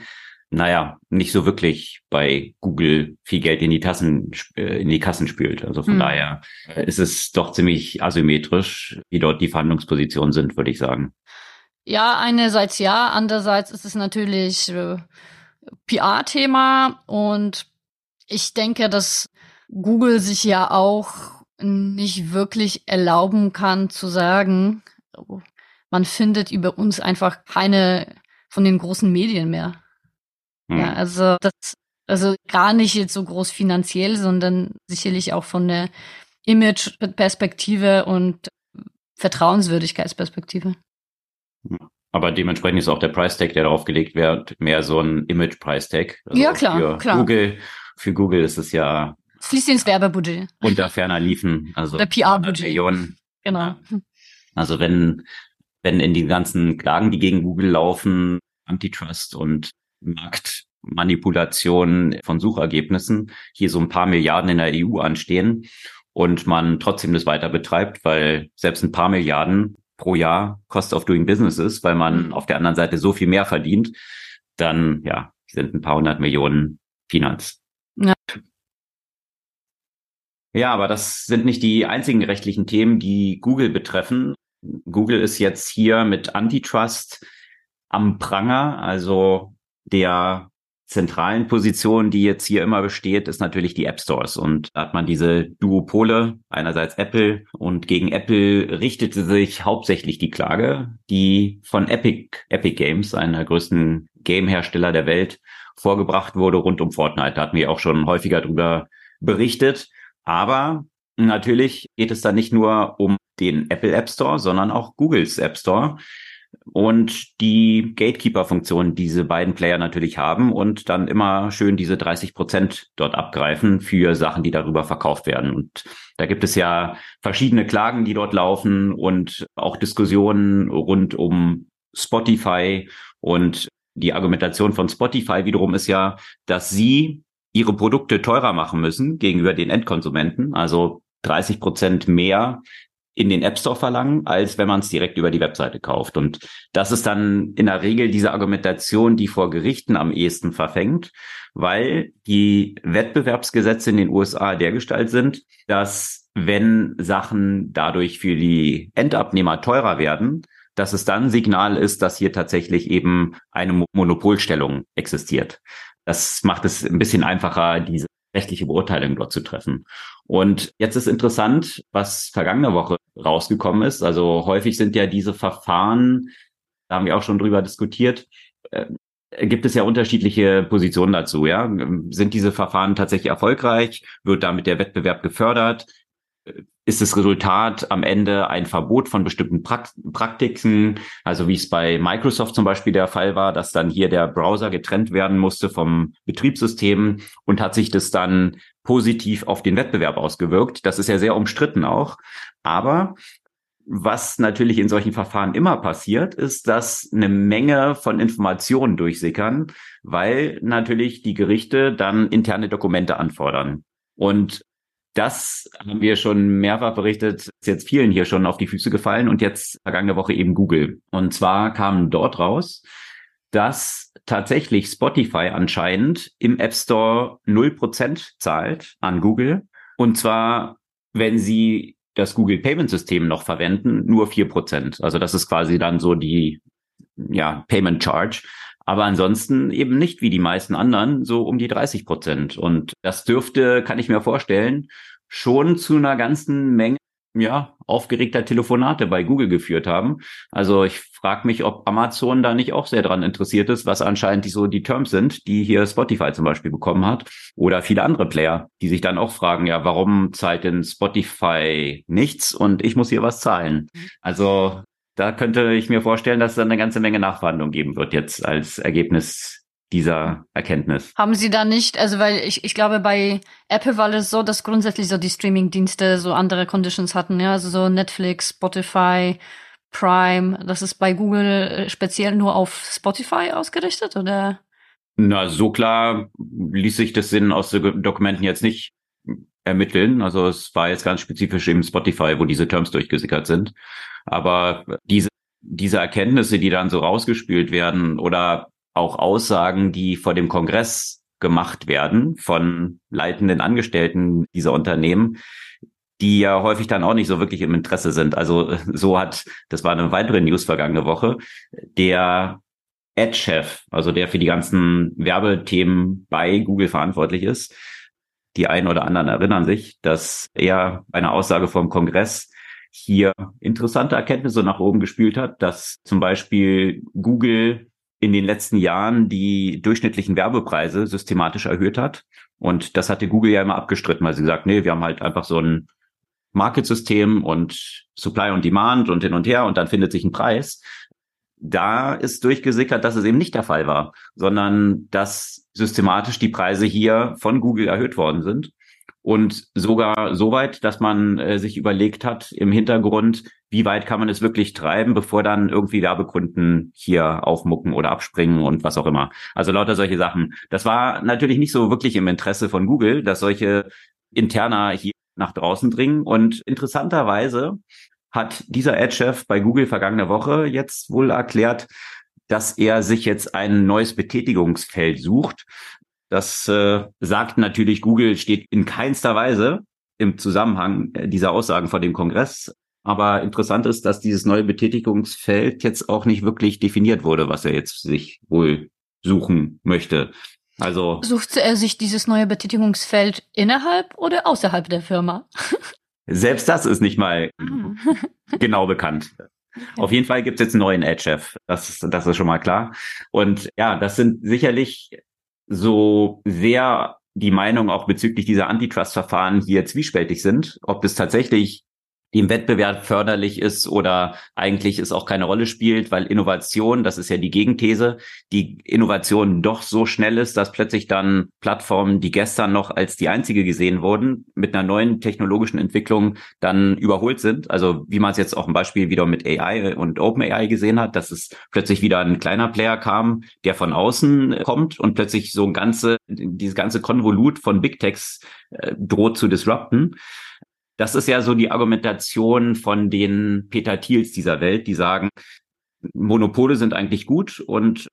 naja, nicht so wirklich bei Google viel Geld in die Tassen, äh, in die Kassen spült. Also von hm. daher ist es doch ziemlich asymmetrisch, wie dort die Verhandlungspositionen sind, würde ich sagen. Ja, einerseits ja, andererseits ist es natürlich äh, PR-Thema und ich denke, dass Google sich ja auch nicht wirklich erlauben kann zu sagen, man findet über uns einfach keine von den großen Medien mehr. Hm. Ja, also das, also gar nicht jetzt so groß finanziell, sondern sicherlich auch von der Image-Perspektive und Vertrauenswürdigkeitsperspektive. Aber dementsprechend ist auch der Price Tag, der darauf gelegt wird, mehr so ein Image Price Tag. Also ja, klar, für klar. Google, für Google ist es ja. Fließt ins Werbebudget. Unter ferner liefen. Also der PR-Budget. Millionen. Genau. Also wenn, wenn in die ganzen Klagen, die gegen Google laufen, Antitrust und Marktmanipulation von Suchergebnissen, hier so ein paar Milliarden in der EU anstehen und man trotzdem das weiter betreibt, weil selbst ein paar Milliarden pro Jahr Cost of Doing Business ist, weil man mhm. auf der anderen Seite so viel mehr verdient, dann ja, sind ein paar hundert Millionen Peanuts. Ja. Ja, aber das sind nicht die einzigen rechtlichen Themen, die Google betreffen. Google ist jetzt hier mit Antitrust am Pranger, also der zentralen Position, die jetzt hier immer besteht, ist natürlich die App Stores. Und da hat man diese Duopole, einerseits Apple und gegen Apple richtete sich hauptsächlich die Klage, die von Epic, Epic Games, einer der größten Game-Hersteller der Welt, vorgebracht wurde rund um Fortnite. Da hatten wir auch schon häufiger drüber berichtet. Aber natürlich geht es da nicht nur um den Apple App Store, sondern auch Googles App Store und die Gatekeeper-Funktion diese beiden Player natürlich haben und dann immer schön diese 30 Prozent dort abgreifen für Sachen, die darüber verkauft werden. Und da gibt es ja verschiedene Klagen, die dort laufen und auch Diskussionen rund um Spotify und die Argumentation von Spotify wiederum ist ja, dass sie ihre Produkte teurer machen müssen gegenüber den Endkonsumenten, also 30 Prozent mehr in den App Store verlangen, als wenn man es direkt über die Webseite kauft. Und das ist dann in der Regel diese Argumentation, die vor Gerichten am ehesten verfängt, weil die Wettbewerbsgesetze in den USA dergestalt sind, dass wenn Sachen dadurch für die Endabnehmer teurer werden, dass es dann Signal ist, dass hier tatsächlich eben eine Monopolstellung existiert. Das macht es ein bisschen einfacher, diese rechtliche Beurteilung dort zu treffen. Und jetzt ist interessant, was vergangene Woche rausgekommen ist. Also häufig sind ja diese Verfahren, da haben wir auch schon drüber diskutiert, äh, gibt es ja unterschiedliche Positionen dazu, ja. Sind diese Verfahren tatsächlich erfolgreich? Wird damit der Wettbewerb gefördert? Ist das Resultat am Ende ein Verbot von bestimmten Praktiken, also wie es bei Microsoft zum Beispiel der Fall war, dass dann hier der Browser getrennt werden musste vom Betriebssystem und hat sich das dann positiv auf den Wettbewerb ausgewirkt. Das ist ja sehr umstritten auch. Aber was natürlich in solchen Verfahren immer passiert, ist, dass eine Menge von Informationen durchsickern, weil natürlich die Gerichte dann interne Dokumente anfordern. Und das haben wir schon mehrfach berichtet, ist jetzt vielen hier schon auf die Füße gefallen und jetzt vergangene Woche eben Google. Und zwar kam dort raus, dass tatsächlich Spotify anscheinend im App Store 0% zahlt an Google. Und zwar, wenn sie das Google Payment System noch verwenden, nur 4%. Also das ist quasi dann so die ja, Payment Charge aber ansonsten eben nicht wie die meisten anderen so um die 30 Prozent. Und das dürfte, kann ich mir vorstellen, schon zu einer ganzen Menge ja, aufgeregter Telefonate bei Google geführt haben. Also ich frage mich, ob Amazon da nicht auch sehr dran interessiert ist, was anscheinend die, so die Terms sind, die hier Spotify zum Beispiel bekommen hat. Oder viele andere Player, die sich dann auch fragen, ja, warum zahlt denn Spotify nichts und ich muss hier was zahlen? Mhm. Also da könnte ich mir vorstellen, dass es dann eine ganze Menge Nachverhandlungen geben wird jetzt als Ergebnis dieser Erkenntnis. Haben Sie da nicht, also weil ich, ich glaube, bei Apple war es so, dass grundsätzlich so die Streaming-Dienste so andere Conditions hatten, ja, also so Netflix, Spotify, Prime, das ist bei Google äh, speziell nur auf Spotify ausgerichtet, oder? Na, so klar ließ sich das Sinn aus den Dokumenten jetzt nicht ermitteln. Also es war jetzt ganz spezifisch eben Spotify, wo diese Terms durchgesickert sind. Aber diese, diese Erkenntnisse, die dann so rausgespült werden oder auch Aussagen, die vor dem Kongress gemacht werden von leitenden Angestellten dieser Unternehmen, die ja häufig dann auch nicht so wirklich im Interesse sind. Also so hat, das war eine weitere News vergangene Woche, der Ad-Chef, also der für die ganzen Werbethemen bei Google verantwortlich ist, die einen oder anderen erinnern sich, dass er eine Aussage vom Kongress hier interessante Erkenntnisse nach oben gespült hat, dass zum Beispiel Google in den letzten Jahren die durchschnittlichen Werbepreise systematisch erhöht hat. Und das hatte Google ja immer abgestritten, weil sie gesagt, nee, wir haben halt einfach so ein Marketsystem und Supply und Demand und hin und her und dann findet sich ein Preis. Da ist durchgesickert, dass es eben nicht der Fall war, sondern dass systematisch die Preise hier von Google erhöht worden sind und sogar so weit, dass man äh, sich überlegt hat im Hintergrund, wie weit kann man es wirklich treiben, bevor dann irgendwie Werbekunden hier aufmucken oder abspringen und was auch immer. Also lauter solche Sachen. Das war natürlich nicht so wirklich im Interesse von Google, dass solche Interna hier nach draußen dringen. Und interessanterweise hat dieser Ad-Chef bei Google vergangene Woche jetzt wohl erklärt, dass er sich jetzt ein neues Betätigungsfeld sucht. Das äh, sagt natürlich, Google steht in keinster Weise im Zusammenhang äh, dieser Aussagen vor dem Kongress. Aber interessant ist, dass dieses neue Betätigungsfeld jetzt auch nicht wirklich definiert wurde, was er jetzt sich wohl suchen möchte. Also sucht er sich dieses neue Betätigungsfeld innerhalb oder außerhalb der Firma? Selbst das ist nicht mal ah. genau bekannt. Auf jeden Fall gibt es jetzt einen neuen Ad-Chef. Das, ist, das ist schon mal klar. Und ja, das sind sicherlich so sehr die Meinung auch bezüglich dieser Antitrust-Verfahren hier zwiespältig sind, ob es tatsächlich die im Wettbewerb förderlich ist oder eigentlich es auch keine Rolle spielt, weil Innovation, das ist ja die Gegenthese, die Innovation doch so schnell ist, dass plötzlich dann Plattformen, die gestern noch als die einzige gesehen wurden, mit einer neuen technologischen Entwicklung dann überholt sind. Also wie man es jetzt auch im Beispiel wieder mit AI und OpenAI gesehen hat, dass es plötzlich wieder ein kleiner Player kam, der von außen kommt und plötzlich so ein ganze, dieses ganze Konvolut von Big Techs äh, droht zu disrupten. Das ist ja so die Argumentation von den Peter Thiels dieser Welt, die sagen, Monopole sind eigentlich gut und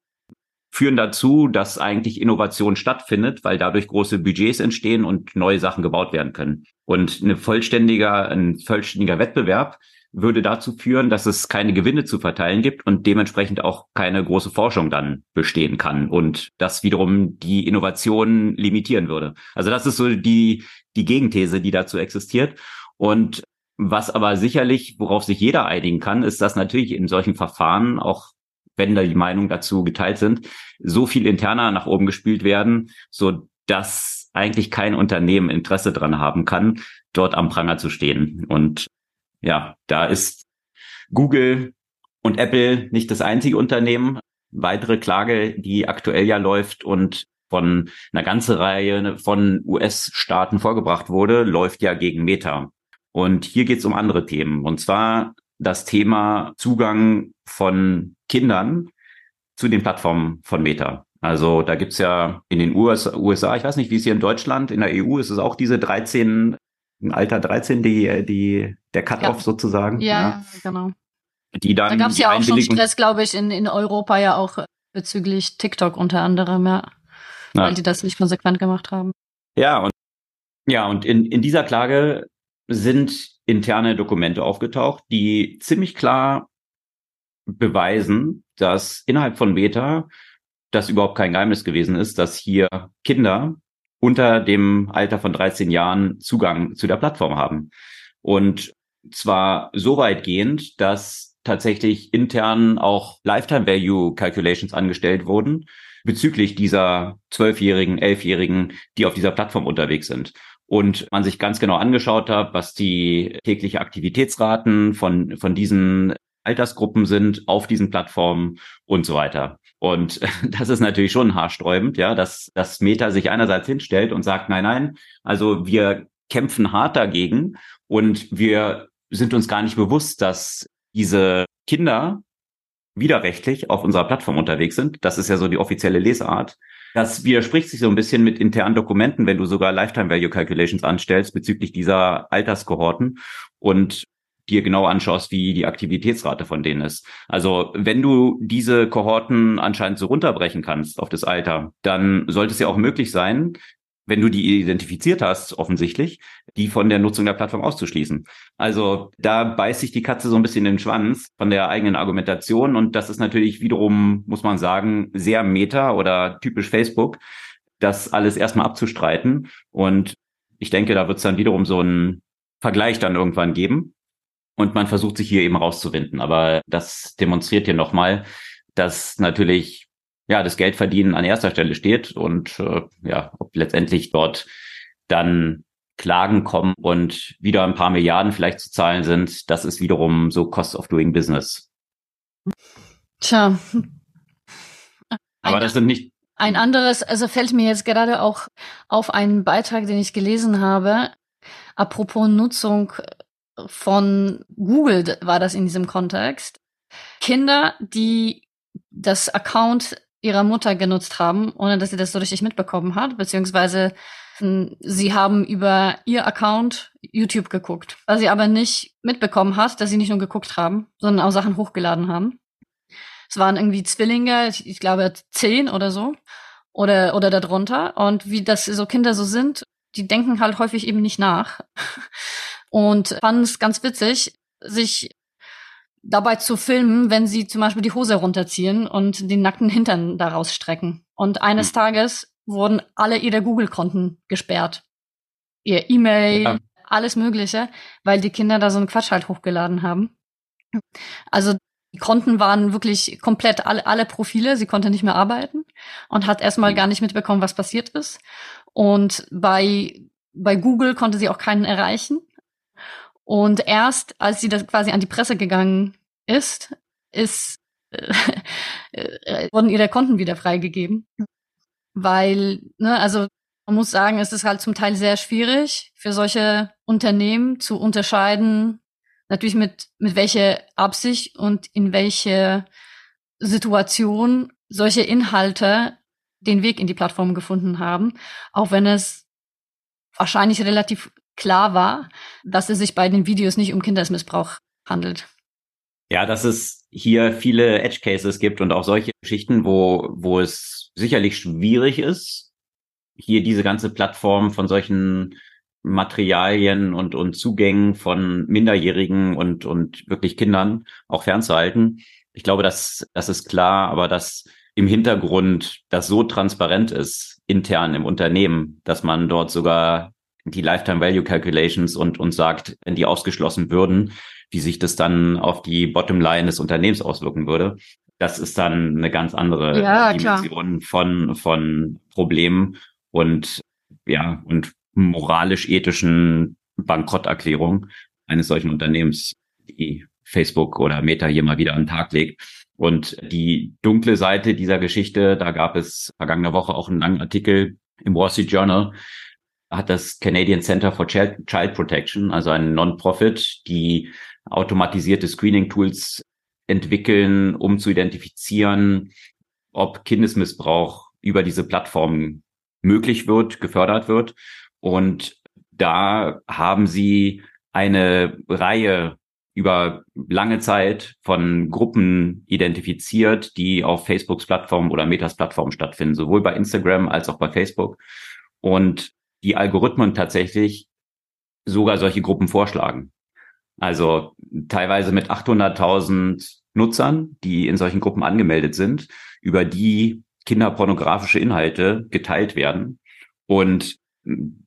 führen dazu, dass eigentlich Innovation stattfindet, weil dadurch große Budgets entstehen und neue Sachen gebaut werden können. Und eine vollständiger, ein vollständiger Wettbewerb würde dazu führen, dass es keine Gewinne zu verteilen gibt und dementsprechend auch keine große Forschung dann bestehen kann und das wiederum die Innovation limitieren würde. Also das ist so die, die Gegenthese, die dazu existiert. Und was aber sicherlich, worauf sich jeder einigen kann, ist, dass natürlich in solchen Verfahren auch wenn da die Meinungen dazu geteilt sind, so viel interner nach oben gespielt werden, so dass eigentlich kein Unternehmen Interesse dran haben kann, dort am Pranger zu stehen. Und ja, da ist Google und Apple nicht das einzige Unternehmen. Weitere Klage, die aktuell ja läuft und von einer ganzen Reihe von US-Staaten vorgebracht wurde, läuft ja gegen Meta. Und hier geht es um andere Themen. Und zwar das Thema Zugang von Kindern zu den Plattformen von Meta. Also da gibt's ja in den USA, ich weiß nicht, wie es hier in Deutschland, in der EU ist es auch diese 13, Alter 13, die, die, der Cut-off ja. sozusagen. Ja, ja, genau. Die dann da gab's ja auch schon Stress, glaube ich, in, in Europa ja auch bezüglich TikTok unter anderem, ja. Ja. Weil die das nicht konsequent gemacht haben. Ja, und ja, und in, in dieser Klage sind interne Dokumente aufgetaucht, die ziemlich klar beweisen, dass innerhalb von Meta das überhaupt kein Geheimnis gewesen ist, dass hier Kinder unter dem Alter von 13 Jahren Zugang zu der Plattform haben. Und zwar so weitgehend, dass tatsächlich intern auch Lifetime Value Calculations angestellt wurden bezüglich dieser zwölfjährigen, elfjährigen, die auf dieser Plattform unterwegs sind und man sich ganz genau angeschaut hat, was die tägliche Aktivitätsraten von, von diesen Altersgruppen sind auf diesen Plattformen und so weiter. Und das ist natürlich schon haarsträubend, ja, dass, dass Meta sich einerseits hinstellt und sagt, nein, nein, also wir kämpfen hart dagegen und wir sind uns gar nicht bewusst, dass diese Kinder widerrechtlich auf unserer Plattform unterwegs sind. Das ist ja so die offizielle Lesart. Das widerspricht sich so ein bisschen mit internen Dokumenten, wenn du sogar Lifetime Value Calculations anstellst bezüglich dieser Alterskohorten und dir genau anschaust, wie die Aktivitätsrate von denen ist. Also wenn du diese Kohorten anscheinend so runterbrechen kannst auf das Alter, dann sollte es ja auch möglich sein, wenn du die identifiziert hast, offensichtlich, die von der Nutzung der Plattform auszuschließen. Also da beißt sich die Katze so ein bisschen den Schwanz von der eigenen Argumentation und das ist natürlich wiederum, muss man sagen, sehr meta oder typisch Facebook, das alles erstmal abzustreiten und ich denke, da wird es dann wiederum so einen Vergleich dann irgendwann geben. Und man versucht sich hier eben rauszuwinden. Aber das demonstriert hier nochmal, dass natürlich ja das Geldverdienen an erster Stelle steht und äh, ja, ob letztendlich dort dann Klagen kommen und wieder ein paar Milliarden vielleicht zu zahlen sind, das ist wiederum so Cost of Doing Business. Tja. Aber das sind nicht. Ein anderes, also fällt mir jetzt gerade auch auf einen Beitrag, den ich gelesen habe, apropos Nutzung von Google war das in diesem Kontext. Kinder, die das Account ihrer Mutter genutzt haben, ohne dass sie das so richtig mitbekommen hat, beziehungsweise hm, sie haben über ihr Account YouTube geguckt, was sie aber nicht mitbekommen hat, dass sie nicht nur geguckt haben, sondern auch Sachen hochgeladen haben. Es waren irgendwie Zwillinge, ich glaube zehn oder so, oder, oder darunter. Und wie das so Kinder so sind, die denken halt häufig eben nicht nach. Und fanden es ganz witzig, sich dabei zu filmen, wenn sie zum Beispiel die Hose runterziehen und den nackten Hintern daraus strecken. Und eines hm. Tages wurden alle ihre Google-Konten gesperrt. Ihr E-Mail, ja. alles Mögliche, weil die Kinder da so einen Quatsch halt hochgeladen haben. Also die Konten waren wirklich komplett alle, alle Profile, sie konnte nicht mehr arbeiten und hat erstmal hm. gar nicht mitbekommen, was passiert ist. Und bei, bei Google konnte sie auch keinen erreichen. Und erst als sie das quasi an die Presse gegangen ist, ist äh, äh, wurden ihre Konten wieder freigegeben. Weil, ne, also man muss sagen, es ist halt zum Teil sehr schwierig für solche Unternehmen zu unterscheiden, natürlich mit, mit welcher Absicht und in welche Situation solche Inhalte den Weg in die Plattform gefunden haben, auch wenn es wahrscheinlich relativ klar war, dass es sich bei den Videos nicht um Kindesmissbrauch handelt. Ja, dass es hier viele Edge Cases gibt und auch solche Geschichten, wo, wo es sicherlich schwierig ist, hier diese ganze Plattform von solchen Materialien und, und Zugängen von Minderjährigen und, und wirklich Kindern auch fernzuhalten. Ich glaube, das, das ist klar, aber dass im Hintergrund das so transparent ist, intern im Unternehmen, dass man dort sogar die Lifetime Value Calculations und, und sagt, wenn die ausgeschlossen würden, wie sich das dann auf die Bottomline des Unternehmens auswirken würde. Das ist dann eine ganz andere ja, Dimension klar. von, von Problemen und, ja, und moralisch-ethischen Bankrotterklärung eines solchen Unternehmens, die Facebook oder Meta hier mal wieder an den Tag legt. Und die dunkle Seite dieser Geschichte, da gab es vergangene Woche auch einen langen Artikel im Wall Street Journal, hat das Canadian Center for Child Protection, also ein Non-Profit, die automatisierte Screening-Tools entwickeln, um zu identifizieren, ob Kindesmissbrauch über diese Plattformen möglich wird, gefördert wird. Und da haben sie eine Reihe über lange Zeit von Gruppen identifiziert, die auf Facebooks Plattform oder Metas Plattform stattfinden, sowohl bei Instagram als auch bei Facebook. Und die Algorithmen tatsächlich sogar solche Gruppen vorschlagen. Also teilweise mit 800.000 Nutzern, die in solchen Gruppen angemeldet sind, über die kinderpornografische Inhalte geteilt werden. Und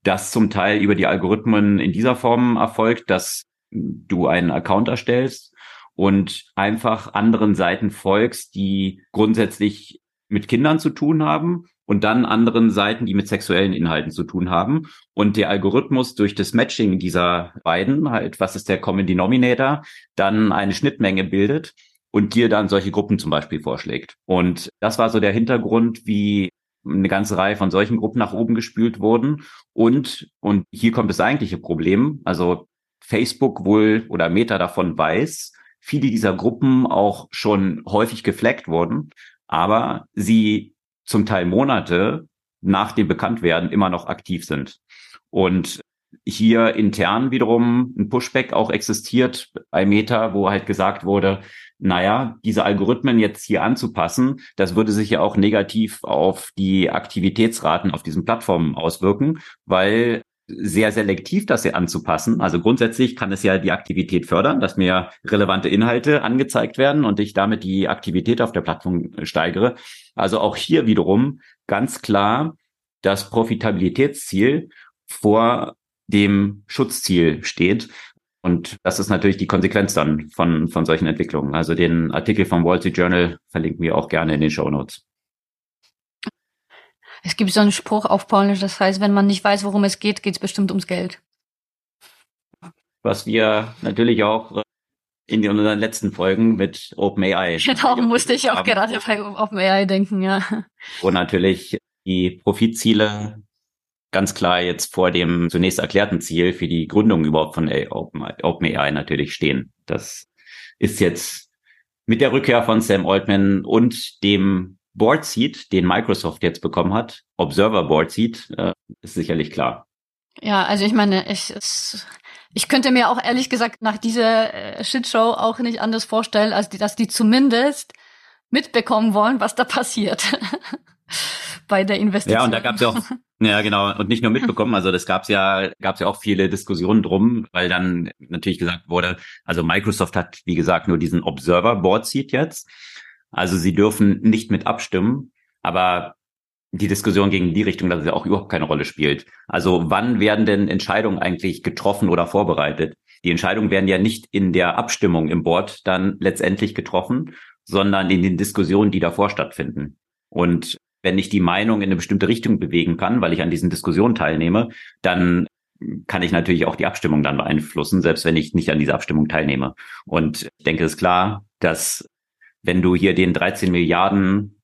das zum Teil über die Algorithmen in dieser Form erfolgt, dass du einen Account erstellst und einfach anderen Seiten folgst, die grundsätzlich mit Kindern zu tun haben und dann anderen Seiten, die mit sexuellen Inhalten zu tun haben. Und der Algorithmus durch das Matching dieser beiden, halt, was ist der Common Denominator, dann eine Schnittmenge bildet und dir dann solche Gruppen zum Beispiel vorschlägt. Und das war so der Hintergrund, wie eine ganze Reihe von solchen Gruppen nach oben gespült wurden. Und, und hier kommt das eigentliche Problem. Also Facebook wohl oder Meta davon weiß, viele dieser Gruppen auch schon häufig gefleckt wurden, aber sie zum Teil Monate nach dem Bekanntwerden immer noch aktiv sind. Und hier intern wiederum ein Pushback auch existiert bei Meta, wo halt gesagt wurde, naja, diese Algorithmen jetzt hier anzupassen, das würde sich ja auch negativ auf die Aktivitätsraten auf diesen Plattformen auswirken, weil sehr selektiv das hier anzupassen. Also grundsätzlich kann es ja die Aktivität fördern, dass mir relevante Inhalte angezeigt werden und ich damit die Aktivität auf der Plattform steigere. Also auch hier wiederum ganz klar das Profitabilitätsziel vor dem Schutzziel steht. Und das ist natürlich die Konsequenz dann von, von solchen Entwicklungen. Also den Artikel vom Wall Street Journal verlinken wir auch gerne in den Show Notes. Es gibt so einen Spruch auf Polnisch, das heißt, wenn man nicht weiß, worum es geht, geht es bestimmt ums Geld. Was wir natürlich auch in unseren letzten Folgen mit OpenAI. Genau, musste ich auch haben. gerade bei OpenAI denken, ja. Wo natürlich die Profitziele ganz klar jetzt vor dem zunächst erklärten Ziel für die Gründung überhaupt von OpenAI natürlich stehen. Das ist jetzt mit der Rückkehr von Sam Altman und dem Board Seat, den Microsoft jetzt bekommen hat, Observer Board Seat, äh, ist sicherlich klar. Ja, also ich meine, ich, ich könnte mir auch ehrlich gesagt nach dieser äh, Shitshow auch nicht anders vorstellen, als die, dass die zumindest mitbekommen wollen, was da passiert bei der Investition. Ja, und da gab es ja auch, ja genau, und nicht nur mitbekommen, also das gab es ja, gab es ja auch viele Diskussionen drum, weil dann natürlich gesagt wurde, also Microsoft hat, wie gesagt, nur diesen Observer Board Seat jetzt. Also sie dürfen nicht mit abstimmen, aber die Diskussion ging in die Richtung, dass es ja auch überhaupt keine Rolle spielt. Also wann werden denn Entscheidungen eigentlich getroffen oder vorbereitet? Die Entscheidungen werden ja nicht in der Abstimmung im Board dann letztendlich getroffen, sondern in den Diskussionen, die davor stattfinden. Und wenn ich die Meinung in eine bestimmte Richtung bewegen kann, weil ich an diesen Diskussionen teilnehme, dann kann ich natürlich auch die Abstimmung dann beeinflussen, selbst wenn ich nicht an dieser Abstimmung teilnehme. Und ich denke, es ist klar, dass wenn du hier den 13 Milliarden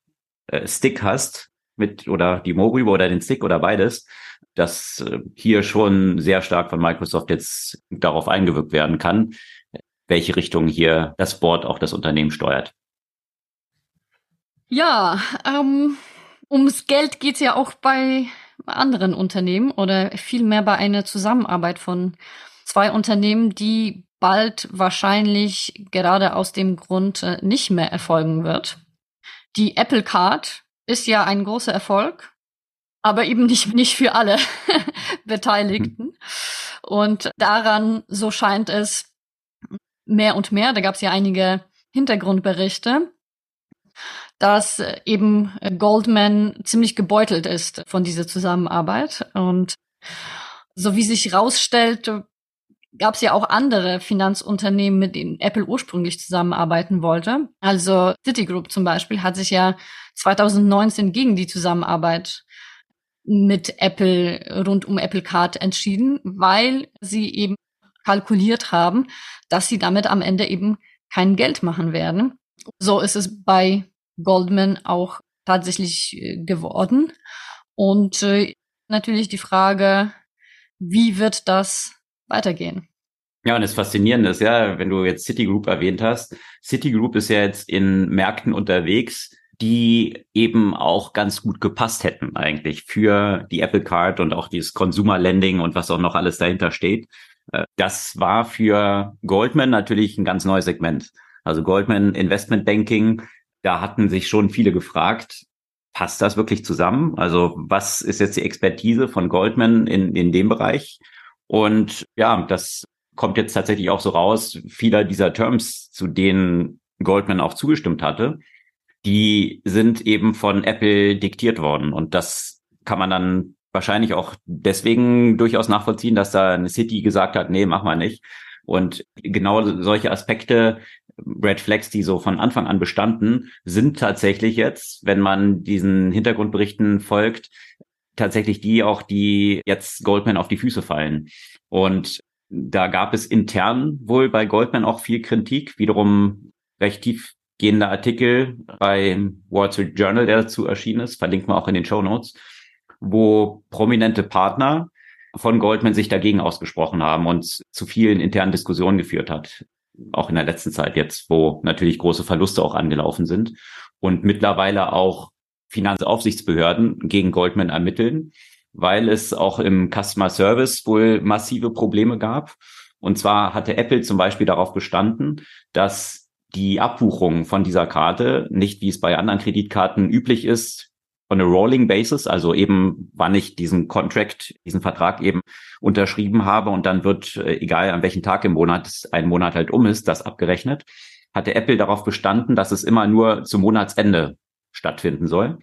äh, Stick hast, mit oder die Moribo oder den Stick oder beides, dass äh, hier schon sehr stark von Microsoft jetzt darauf eingewirkt werden kann, welche Richtung hier das Board auch das Unternehmen steuert. Ja, ähm, ums Geld geht's ja auch bei anderen Unternehmen oder vielmehr bei einer Zusammenarbeit von zwei Unternehmen, die bald wahrscheinlich gerade aus dem Grund äh, nicht mehr erfolgen wird. Die Apple Card ist ja ein großer Erfolg, aber eben nicht, nicht für alle Beteiligten. Und daran, so scheint es mehr und mehr, da gab es ja einige Hintergrundberichte, dass eben Goldman ziemlich gebeutelt ist von dieser Zusammenarbeit. Und so wie sich rausstellt, gab es ja auch andere Finanzunternehmen, mit denen Apple ursprünglich zusammenarbeiten wollte. Also Citigroup zum Beispiel hat sich ja 2019 gegen die Zusammenarbeit mit Apple rund um Apple Card entschieden, weil sie eben kalkuliert haben, dass sie damit am Ende eben kein Geld machen werden. So ist es bei Goldman auch tatsächlich äh, geworden. Und äh, natürlich die Frage, wie wird das weitergehen. Ja, und das Faszinierende ist ja, wenn du jetzt Citigroup erwähnt hast, Citigroup ist ja jetzt in Märkten unterwegs, die eben auch ganz gut gepasst hätten eigentlich für die Apple Card und auch dieses Consumer Lending und was auch noch alles dahinter steht. Äh, das war für Goldman natürlich ein ganz neues Segment. Also Goldman Investment Banking, da hatten sich schon viele gefragt, passt das wirklich zusammen? Also was ist jetzt die Expertise von Goldman in, in dem Bereich? Und ja, das kommt jetzt tatsächlich auch so raus. Viele dieser Terms, zu denen Goldman auch zugestimmt hatte, die sind eben von Apple diktiert worden. Und das kann man dann wahrscheinlich auch deswegen durchaus nachvollziehen, dass da eine City gesagt hat, nee, mach mal nicht. Und genau solche Aspekte, Red Flags, die so von Anfang an bestanden, sind tatsächlich jetzt, wenn man diesen Hintergrundberichten folgt, tatsächlich die auch, die jetzt Goldman auf die Füße fallen. Und da gab es intern wohl bei Goldman auch viel Kritik, wiederum recht tiefgehender Artikel bei Wall Street Journal, der dazu erschienen ist, verlinkt man auch in den Show Notes, wo prominente Partner von Goldman sich dagegen ausgesprochen haben und zu vielen internen Diskussionen geführt hat. Auch in der letzten Zeit jetzt, wo natürlich große Verluste auch angelaufen sind und mittlerweile auch Finanzaufsichtsbehörden gegen Goldman ermitteln, weil es auch im Customer Service wohl massive Probleme gab. Und zwar hatte Apple zum Beispiel darauf bestanden, dass die Abbuchung von dieser Karte nicht, wie es bei anderen Kreditkarten üblich ist, on a rolling basis, also eben, wann ich diesen Contract, diesen Vertrag eben unterschrieben habe und dann wird, äh, egal an welchem Tag im Monat ein Monat halt um ist, das abgerechnet, hatte Apple darauf bestanden, dass es immer nur zum Monatsende stattfinden soll.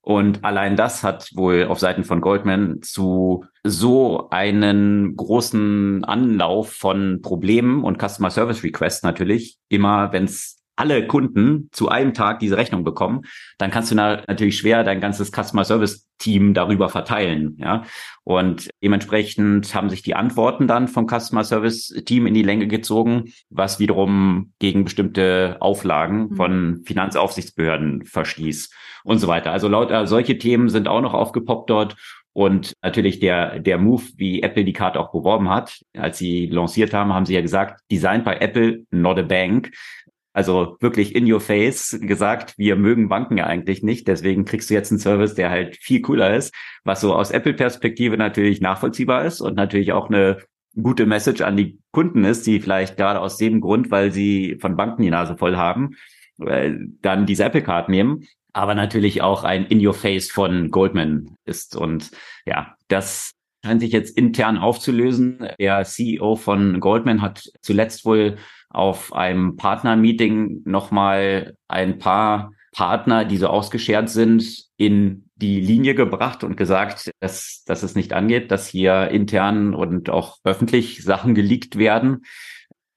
Und allein das hat wohl auf Seiten von Goldman zu so einen großen Anlauf von Problemen und Customer Service Requests natürlich immer, wenn es alle Kunden zu einem Tag diese Rechnung bekommen, dann kannst du natürlich schwer dein ganzes Customer Service Team darüber verteilen, ja. Und dementsprechend haben sich die Antworten dann vom Customer Service Team in die Länge gezogen, was wiederum gegen bestimmte Auflagen mhm. von Finanzaufsichtsbehörden verstieß und so weiter. Also lauter solche Themen sind auch noch aufgepoppt dort. Und natürlich der, der Move, wie Apple die Karte auch beworben hat, als sie lanciert haben, haben sie ja gesagt, designed by Apple, not a bank. Also wirklich in your face gesagt, wir mögen Banken ja eigentlich nicht. Deswegen kriegst du jetzt einen Service, der halt viel cooler ist, was so aus Apple-Perspektive natürlich nachvollziehbar ist und natürlich auch eine gute Message an die Kunden ist, die vielleicht gerade aus dem Grund, weil sie von Banken die Nase voll haben, äh, dann diese Apple Card nehmen, aber natürlich auch ein In Your Face von Goldman ist. Und ja, das scheint sich jetzt intern aufzulösen. Der CEO von Goldman hat zuletzt wohl auf einem Partner-Meeting nochmal ein paar Partner, die so ausgeschert sind, in die Linie gebracht und gesagt, dass, dass es nicht angeht, dass hier intern und auch öffentlich Sachen geleakt werden,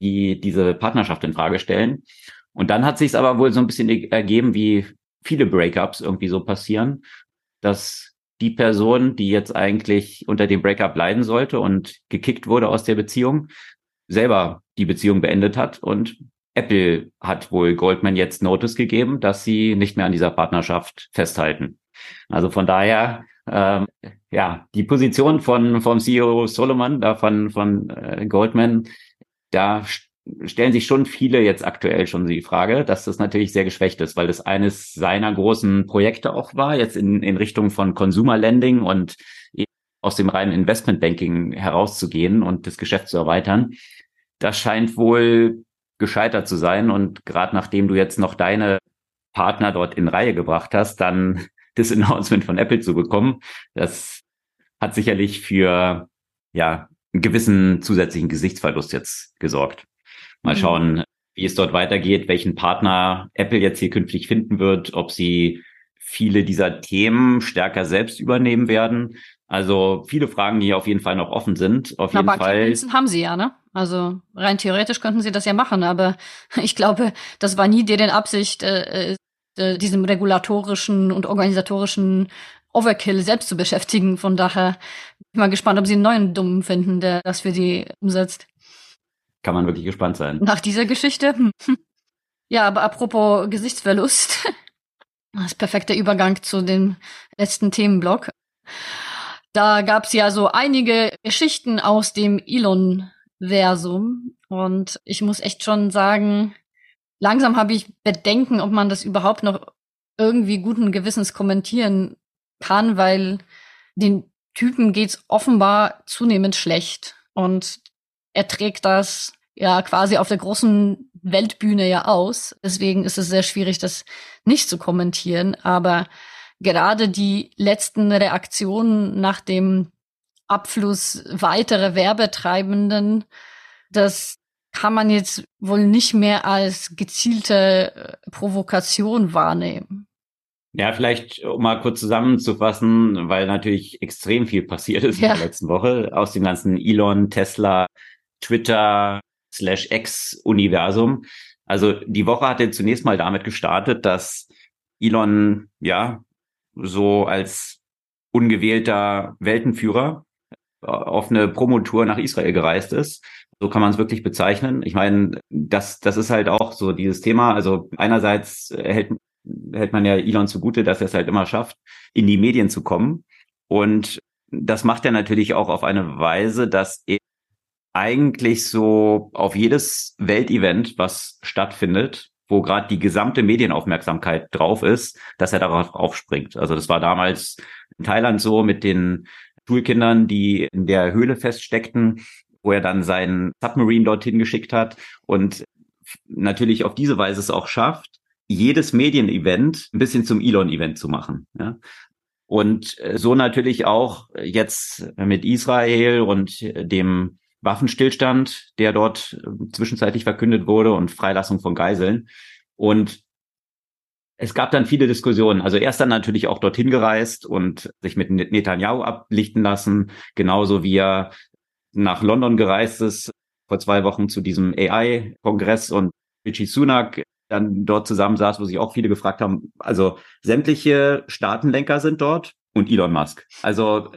die diese Partnerschaft in Frage stellen. Und dann hat sich es aber wohl so ein bisschen ergeben, wie viele Breakups irgendwie so passieren, dass die Person, die jetzt eigentlich unter dem Breakup leiden sollte und gekickt wurde aus der Beziehung, selber die Beziehung beendet hat und Apple hat wohl Goldman jetzt Notice gegeben, dass sie nicht mehr an dieser Partnerschaft festhalten. Also von daher, ähm, ja, die Position von vom CEO Solomon, da von von äh, Goldman, da stellen sich schon viele jetzt aktuell schon die Frage, dass das natürlich sehr geschwächt ist, weil das eines seiner großen Projekte auch war, jetzt in, in Richtung von Consumer Lending und aus dem reinen Investmentbanking herauszugehen und das Geschäft zu erweitern das scheint wohl gescheitert zu sein. Und gerade nachdem du jetzt noch deine Partner dort in Reihe gebracht hast, dann das Announcement von Apple zu bekommen, das hat sicherlich für ja einen gewissen zusätzlichen Gesichtsverlust jetzt gesorgt. Mal mhm. schauen, wie es dort weitergeht, welchen Partner Apple jetzt hier künftig finden wird, ob sie viele dieser Themen stärker selbst übernehmen werden. Also viele Fragen, die auf jeden Fall noch offen sind. Auf jeden aber Fall. haben sie ja, ne? Also rein theoretisch könnten sie das ja machen, aber ich glaube, das war nie deren Absicht, äh, äh, diesem regulatorischen und organisatorischen Overkill selbst zu beschäftigen. Von daher bin ich mal gespannt, ob sie einen neuen Dummen finden, der das für die umsetzt. Kann man wirklich gespannt sein. Nach dieser Geschichte. Hm. Ja, aber apropos Gesichtsverlust. Das ist perfekter Übergang zu dem letzten Themenblock. Da gab's ja so einige Geschichten aus dem Elon-Versum. Und ich muss echt schon sagen, langsam habe ich Bedenken, ob man das überhaupt noch irgendwie guten Gewissens kommentieren kann, weil den Typen geht's offenbar zunehmend schlecht. Und er trägt das ja quasi auf der großen Weltbühne ja aus. Deswegen ist es sehr schwierig, das nicht zu kommentieren. Aber gerade die letzten Reaktionen nach dem Abfluss weiterer Werbetreibenden, das kann man jetzt wohl nicht mehr als gezielte äh, Provokation wahrnehmen. Ja, vielleicht um mal kurz zusammenzufassen, weil natürlich extrem viel passiert ist ja. in der letzten Woche aus dem ganzen Elon, Tesla, Twitter, slash X-Universum. Also die Woche hatte zunächst mal damit gestartet, dass Elon ja so als ungewählter Weltenführer auf eine Promotour nach Israel gereist ist. So kann man es wirklich bezeichnen. Ich meine, das, das ist halt auch so dieses Thema. Also einerseits hält, hält man ja Elon zugute, dass er es halt immer schafft, in die Medien zu kommen. Und das macht er natürlich auch auf eine Weise, dass er eigentlich so auf jedes Weltevent, was stattfindet, wo gerade die gesamte Medienaufmerksamkeit drauf ist, dass er darauf aufspringt. Also das war damals in Thailand so mit den Schulkindern, die in der Höhle feststeckten, wo er dann seinen Submarine dorthin geschickt hat und natürlich auf diese Weise es auch schafft, jedes Medienevent ein bisschen zum Elon-Event zu machen. Ja? Und so natürlich auch jetzt mit Israel und dem Waffenstillstand, der dort äh, zwischenzeitlich verkündet wurde und Freilassung von Geiseln. Und es gab dann viele Diskussionen. Also er ist dann natürlich auch dorthin gereist und sich mit Netanyahu ablichten lassen, genauso wie er nach London gereist ist vor zwei Wochen zu diesem AI-Kongress und Richie Sunak dann dort zusammensaß, wo sich auch viele gefragt haben, also sämtliche Staatenlenker sind dort und Elon Musk. Also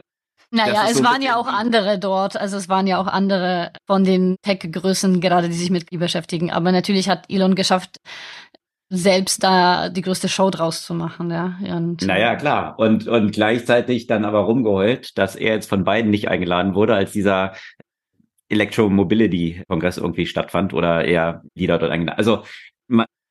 naja, es so waren ja auch andere dort. Also es waren ja auch andere von den Tech-Größen gerade, die sich mit KI beschäftigen. Aber natürlich hat Elon geschafft, selbst da die größte Show draus zu machen, ja. Und, naja, klar. Und, und gleichzeitig dann aber rumgeheult, dass er jetzt von beiden nicht eingeladen wurde, als dieser Electromobility-Kongress irgendwie stattfand oder er Lieder dort eingeladen. Also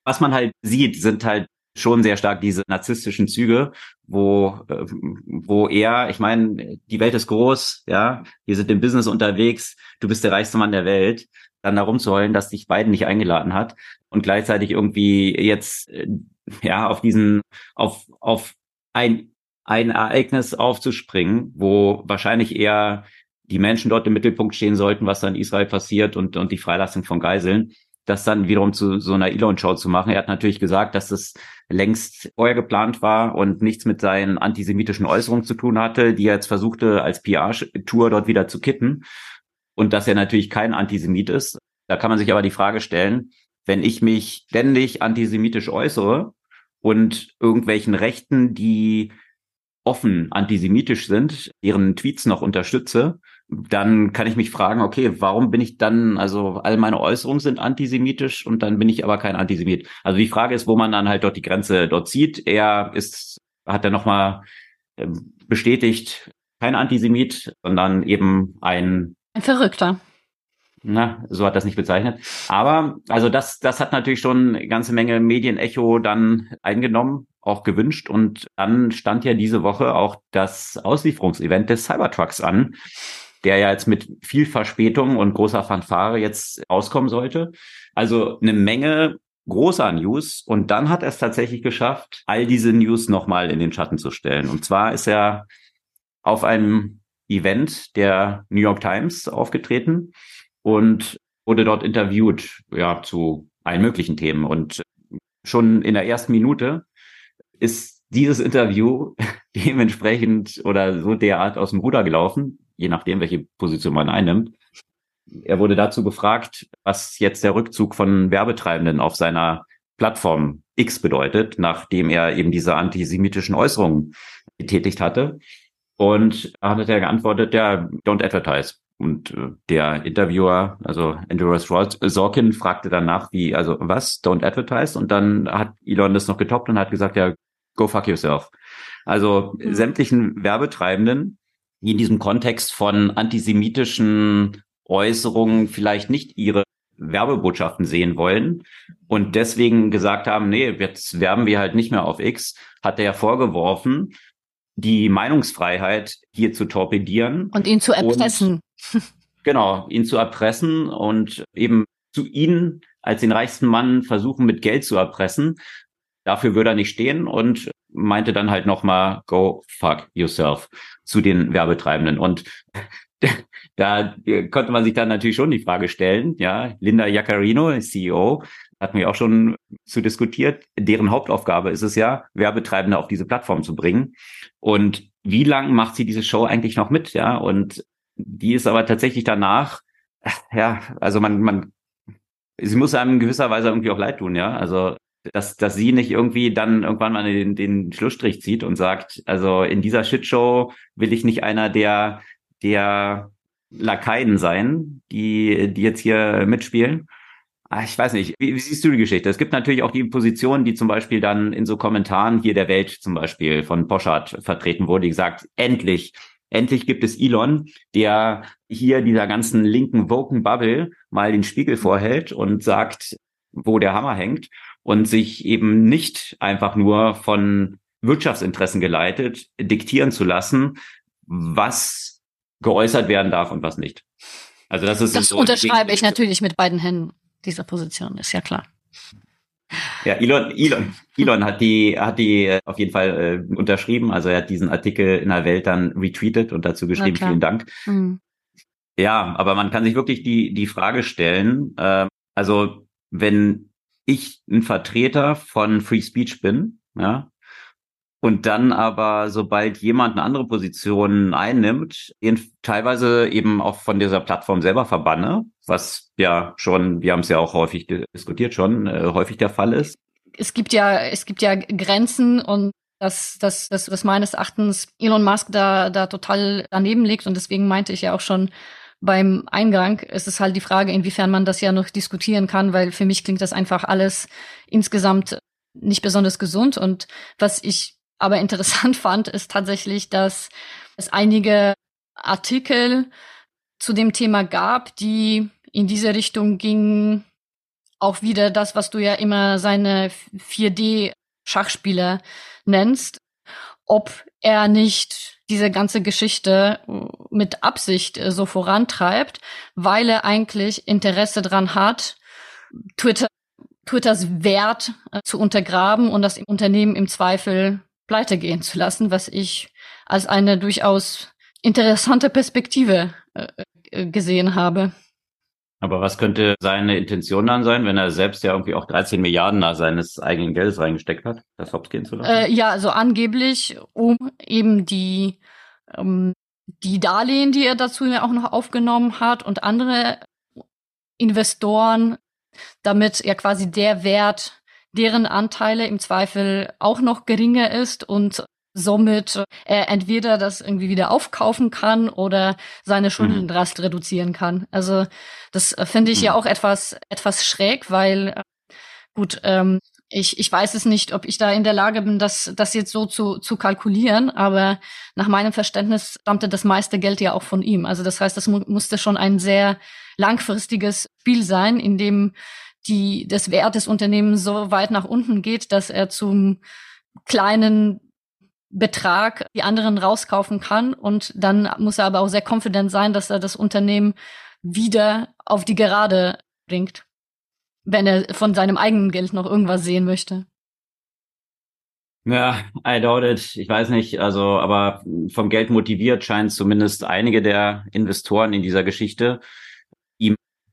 was man halt sieht, sind halt schon sehr stark diese narzisstischen Züge, wo, äh, wo er, ich meine, die Welt ist groß, ja, wir sind im Business unterwegs, du bist der reichste Mann der Welt, dann darum zu heulen, dass dich beiden nicht eingeladen hat und gleichzeitig irgendwie jetzt, äh, ja, auf diesen, auf, auf ein, ein Ereignis aufzuspringen, wo wahrscheinlich eher die Menschen dort im Mittelpunkt stehen sollten, was dann in Israel passiert und, und die Freilassung von Geiseln das dann wiederum zu so einer Elon-Show zu machen. Er hat natürlich gesagt, dass das längst vorher geplant war und nichts mit seinen antisemitischen Äußerungen zu tun hatte, die er jetzt versuchte, als PR-Tour dort wieder zu kitten. Und dass er natürlich kein Antisemit ist. Da kann man sich aber die Frage stellen, wenn ich mich ständig antisemitisch äußere und irgendwelchen Rechten, die offen antisemitisch sind, ihren Tweets noch unterstütze, dann kann ich mich fragen, okay, warum bin ich dann, also all meine Äußerungen sind antisemitisch und dann bin ich aber kein Antisemit. Also die Frage ist, wo man dann halt dort die Grenze dort sieht. Er ist, hat er nochmal ähm, bestätigt, kein Antisemit, sondern eben ein Verrückter. Na, so hat das nicht bezeichnet. Aber also das, das hat natürlich schon eine ganze Menge Medienecho dann eingenommen, auch gewünscht. Und dann stand ja diese Woche auch das Auslieferungsevent des Cybertrucks an der ja jetzt mit viel Verspätung und großer Fanfare jetzt auskommen sollte. Also eine Menge großer News und dann hat er es tatsächlich geschafft, all diese News nochmal in den Schatten zu stellen. Und zwar ist er auf einem Event der New York Times aufgetreten und wurde dort interviewt, ja, zu allen möglichen Themen. Und schon in der ersten Minute ist dieses Interview dementsprechend oder so derart aus dem Ruder gelaufen, je nachdem, welche Position man einnimmt. Er wurde dazu befragt, was jetzt der Rückzug von Werbetreibenden auf seiner Plattform X bedeutet, nachdem er eben diese antisemitischen Äußerungen getätigt hatte. Und da hat er geantwortet, ja, don't advertise. Und äh, der Interviewer, also Andrew Ross Sorkin, fragte danach, wie, also was, don't advertise? Und dann hat Elon das noch getoppt und hat gesagt, ja, go fuck yourself. Also mhm. sämtlichen Werbetreibenden die in diesem Kontext von antisemitischen Äußerungen vielleicht nicht ihre Werbebotschaften sehen wollen und deswegen gesagt haben, nee, jetzt werben wir halt nicht mehr auf X, hat er ja vorgeworfen, die Meinungsfreiheit hier zu torpedieren. Und ihn zu erpressen. Und, genau, ihn zu erpressen und eben zu ihnen als den reichsten Mann versuchen, mit Geld zu erpressen. Dafür würde er nicht stehen und meinte dann halt nochmal, go fuck yourself zu den Werbetreibenden. Und da konnte man sich dann natürlich schon die Frage stellen, ja, Linda Jaccarino, CEO, hatten wir auch schon zu diskutiert, deren Hauptaufgabe ist es ja, Werbetreibende auf diese Plattform zu bringen. Und wie lang macht sie diese Show eigentlich noch mit, ja? Und die ist aber tatsächlich danach, ja, also man, man, sie muss einem in gewisser Weise irgendwie auch leid tun, ja. Also dass, dass sie nicht irgendwie dann irgendwann mal den, den Schlussstrich zieht und sagt, also in dieser Shitshow will ich nicht einer der, der Lakaien sein, die, die jetzt hier mitspielen. Ah, ich weiß nicht, wie, wie siehst du die Geschichte? Es gibt natürlich auch die Position, die zum Beispiel dann in so Kommentaren hier der Welt zum Beispiel von Poschardt vertreten wurde, die gesagt, endlich, endlich gibt es Elon, der hier dieser ganzen linken Woken Bubble mal den Spiegel vorhält und sagt, wo der Hammer hängt und sich eben nicht einfach nur von Wirtschaftsinteressen geleitet diktieren zu lassen, was geäußert werden darf und was nicht. Also das ist das so unterschreibe ich natürlich mit beiden Händen dieser Position ist ja klar. Ja, Elon, Elon, Elon hat die, hat die äh, auf jeden Fall äh, unterschrieben. Also er hat diesen Artikel in der Welt dann retweetet und dazu geschrieben, vielen Dank. Mhm. Ja, aber man kann sich wirklich die, die Frage stellen, äh, also wenn ich ein Vertreter von Free Speech bin ja. Und dann aber, sobald jemand eine andere Position einnimmt, teilweise eben auch von dieser Plattform selber verbanne, was ja schon, wir haben es ja auch häufig diskutiert schon, äh, häufig der Fall ist. Es gibt ja, es gibt ja Grenzen und dass, dass, dass, dass meines Erachtens Elon Musk da, da total daneben liegt. Und deswegen meinte ich ja auch schon beim Eingang, es ist halt die Frage, inwiefern man das ja noch diskutieren kann, weil für mich klingt das einfach alles insgesamt nicht besonders gesund. Und was ich aber interessant fand, ist tatsächlich, dass es einige Artikel zu dem Thema gab, die in diese Richtung gingen, auch wieder das, was du ja immer seine 4D Schachspieler nennst, ob er nicht diese ganze Geschichte mit Absicht äh, so vorantreibt, weil er eigentlich Interesse dran hat, Twitter, Twitters Wert äh, zu untergraben und das Unternehmen im Zweifel pleite gehen zu lassen, was ich als eine durchaus interessante Perspektive äh, gesehen habe. Aber was könnte seine Intention dann sein, wenn er selbst ja irgendwie auch 13 Milliarden da seines eigenen Geldes reingesteckt hat, das hops gehen zu lassen? Äh, ja, also angeblich, um eben die, ähm, die Darlehen, die er dazu ja auch noch aufgenommen hat und andere Investoren, damit ja quasi der Wert deren Anteile im Zweifel auch noch geringer ist und somit er entweder das irgendwie wieder aufkaufen kann oder seine Schuldenlast mhm. reduzieren kann. Also das äh, finde ich mhm. ja auch etwas etwas schräg, weil äh, gut, ähm, ich, ich weiß es nicht, ob ich da in der Lage bin, das, das jetzt so zu, zu kalkulieren, aber nach meinem Verständnis stammte das meiste Geld ja auch von ihm. Also das heißt, das mu musste schon ein sehr langfristiges Spiel sein, in dem die, das Wert des Unternehmens so weit nach unten geht, dass er zum kleinen Betrag die anderen rauskaufen kann. Und dann muss er aber auch sehr confident sein, dass er das Unternehmen wieder auf die Gerade bringt, wenn er von seinem eigenen Geld noch irgendwas sehen möchte. Ja, I doubt it. Ich weiß nicht, also, aber vom Geld motiviert scheinen zumindest einige der Investoren in dieser Geschichte,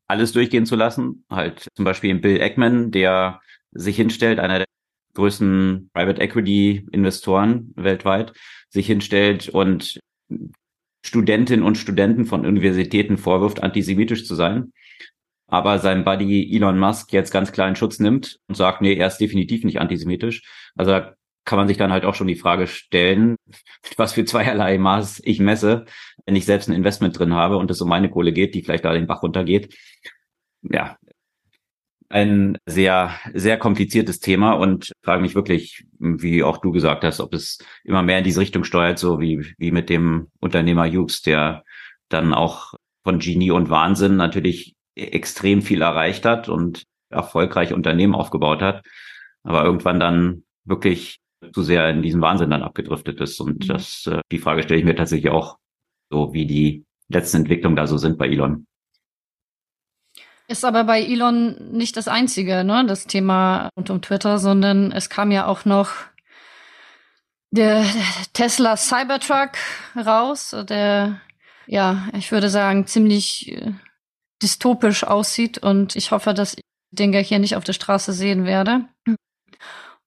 alles durchgehen zu lassen. Halt zum Beispiel Bill Eckman, der sich hinstellt, einer der größten Private Equity Investoren weltweit sich hinstellt und Studentinnen und Studenten von Universitäten vorwirft, antisemitisch zu sein. Aber sein Buddy Elon Musk jetzt ganz klar in Schutz nimmt und sagt, nee, er ist definitiv nicht antisemitisch. Also da kann man sich dann halt auch schon die Frage stellen, was für zweierlei Maß ich messe, wenn ich selbst ein Investment drin habe und es um meine Kohle geht, die vielleicht da den Bach runtergeht. Ja, ein sehr, sehr kompliziertes Thema und frage mich wirklich, wie auch du gesagt hast, ob es immer mehr in diese Richtung steuert, so wie, wie mit dem Unternehmer Hughes, der dann auch von Genie und Wahnsinn natürlich extrem viel erreicht hat und erfolgreich Unternehmen aufgebaut hat, aber irgendwann dann wirklich zu sehr in diesen Wahnsinn dann abgedriftet ist. Und mhm. das, äh, die Frage stelle ich mir tatsächlich auch, so wie die letzten Entwicklungen da so sind bei Elon. Ist aber bei Elon nicht das einzige, ne, das Thema rund um Twitter, sondern es kam ja auch noch der Tesla Cybertruck raus, der, ja, ich würde sagen, ziemlich äh, dystopisch aussieht und ich hoffe, dass ich den Dinger hier nicht auf der Straße sehen werde.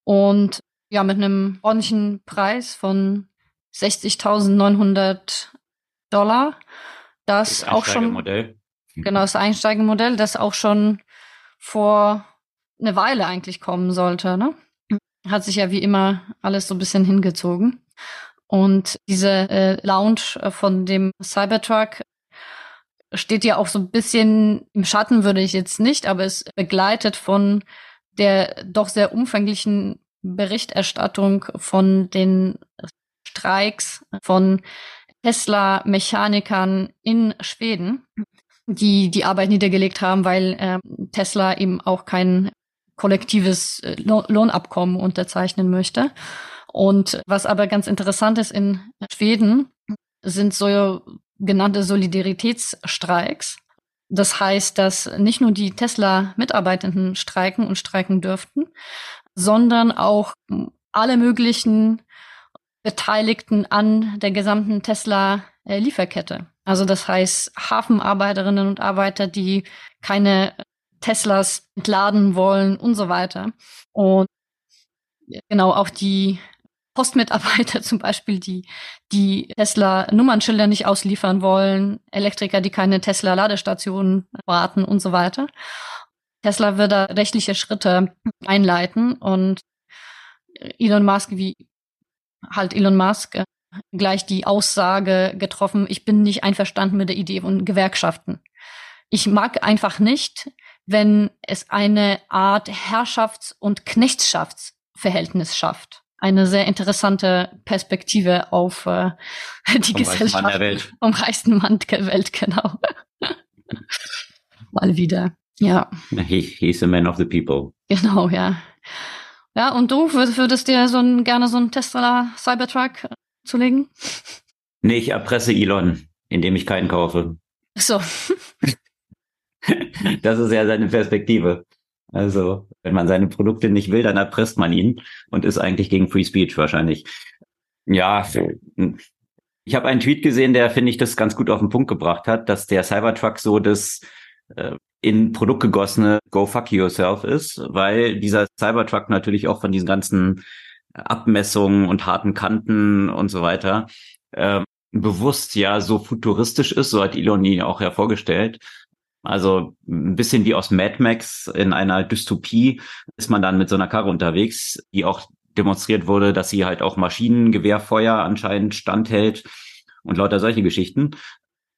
Und ja, mit einem ordentlichen Preis von 60.900 Dollar. Das, das auch schon. Genau, das Einsteigemodell, das auch schon vor eine Weile eigentlich kommen sollte, ne? Hat sich ja wie immer alles so ein bisschen hingezogen. Und diese äh, Lounge von dem Cybertruck steht ja auch so ein bisschen im Schatten, würde ich jetzt nicht, aber es begleitet von der doch sehr umfänglichen Berichterstattung von den Streiks von Tesla-Mechanikern in Schweden die die Arbeit niedergelegt haben, weil äh, Tesla eben auch kein kollektives äh, Lohnabkommen unterzeichnen möchte. Und was aber ganz interessant ist in Schweden, sind so genannte Solidaritätsstreiks. Das heißt, dass nicht nur die Tesla-Mitarbeitenden streiken und streiken dürften, sondern auch alle möglichen Beteiligten an der gesamten Tesla-Lieferkette. Also das heißt Hafenarbeiterinnen und Arbeiter, die keine Teslas entladen wollen und so weiter. Und genau auch die Postmitarbeiter zum Beispiel, die die Tesla-Nummernschilder nicht ausliefern wollen, Elektriker, die keine Tesla-Ladestationen warten und so weiter. Tesla wird da rechtliche Schritte einleiten und Elon Musk, wie halt Elon Musk, äh, gleich die Aussage getroffen, ich bin nicht einverstanden mit der Idee von Gewerkschaften. Ich mag einfach nicht, wenn es eine Art Herrschafts- und Knechtschaftsverhältnis schafft. Eine sehr interessante Perspektive auf äh, die vom Gesellschaft. Reichsten Mann der Welt. Vom reichsten Mann der Welt, genau. Mal wieder. Ja. He, he's a man of the people. Genau, ja. Ja, und du würdest dir so ein, gerne so einen Tesla Cybertruck zulegen? Nee, ich erpresse Elon, indem ich keinen kaufe. So. das ist ja seine Perspektive. Also, wenn man seine Produkte nicht will, dann erpresst man ihn und ist eigentlich gegen Free Speech wahrscheinlich. Ja, ich habe einen Tweet gesehen, der, finde ich, das ganz gut auf den Punkt gebracht hat, dass der Cybertruck so das äh, in Produkt gegossene Go Fuck Yourself ist, weil dieser Cybertruck natürlich auch von diesen ganzen Abmessungen und harten Kanten und so weiter äh, bewusst ja so futuristisch ist, so hat Elon ihn auch hervorgestellt. Also ein bisschen wie aus Mad Max in einer Dystopie ist man dann mit so einer Karre unterwegs, die auch demonstriert wurde, dass sie halt auch Maschinengewehrfeuer anscheinend standhält und lauter solche Geschichten.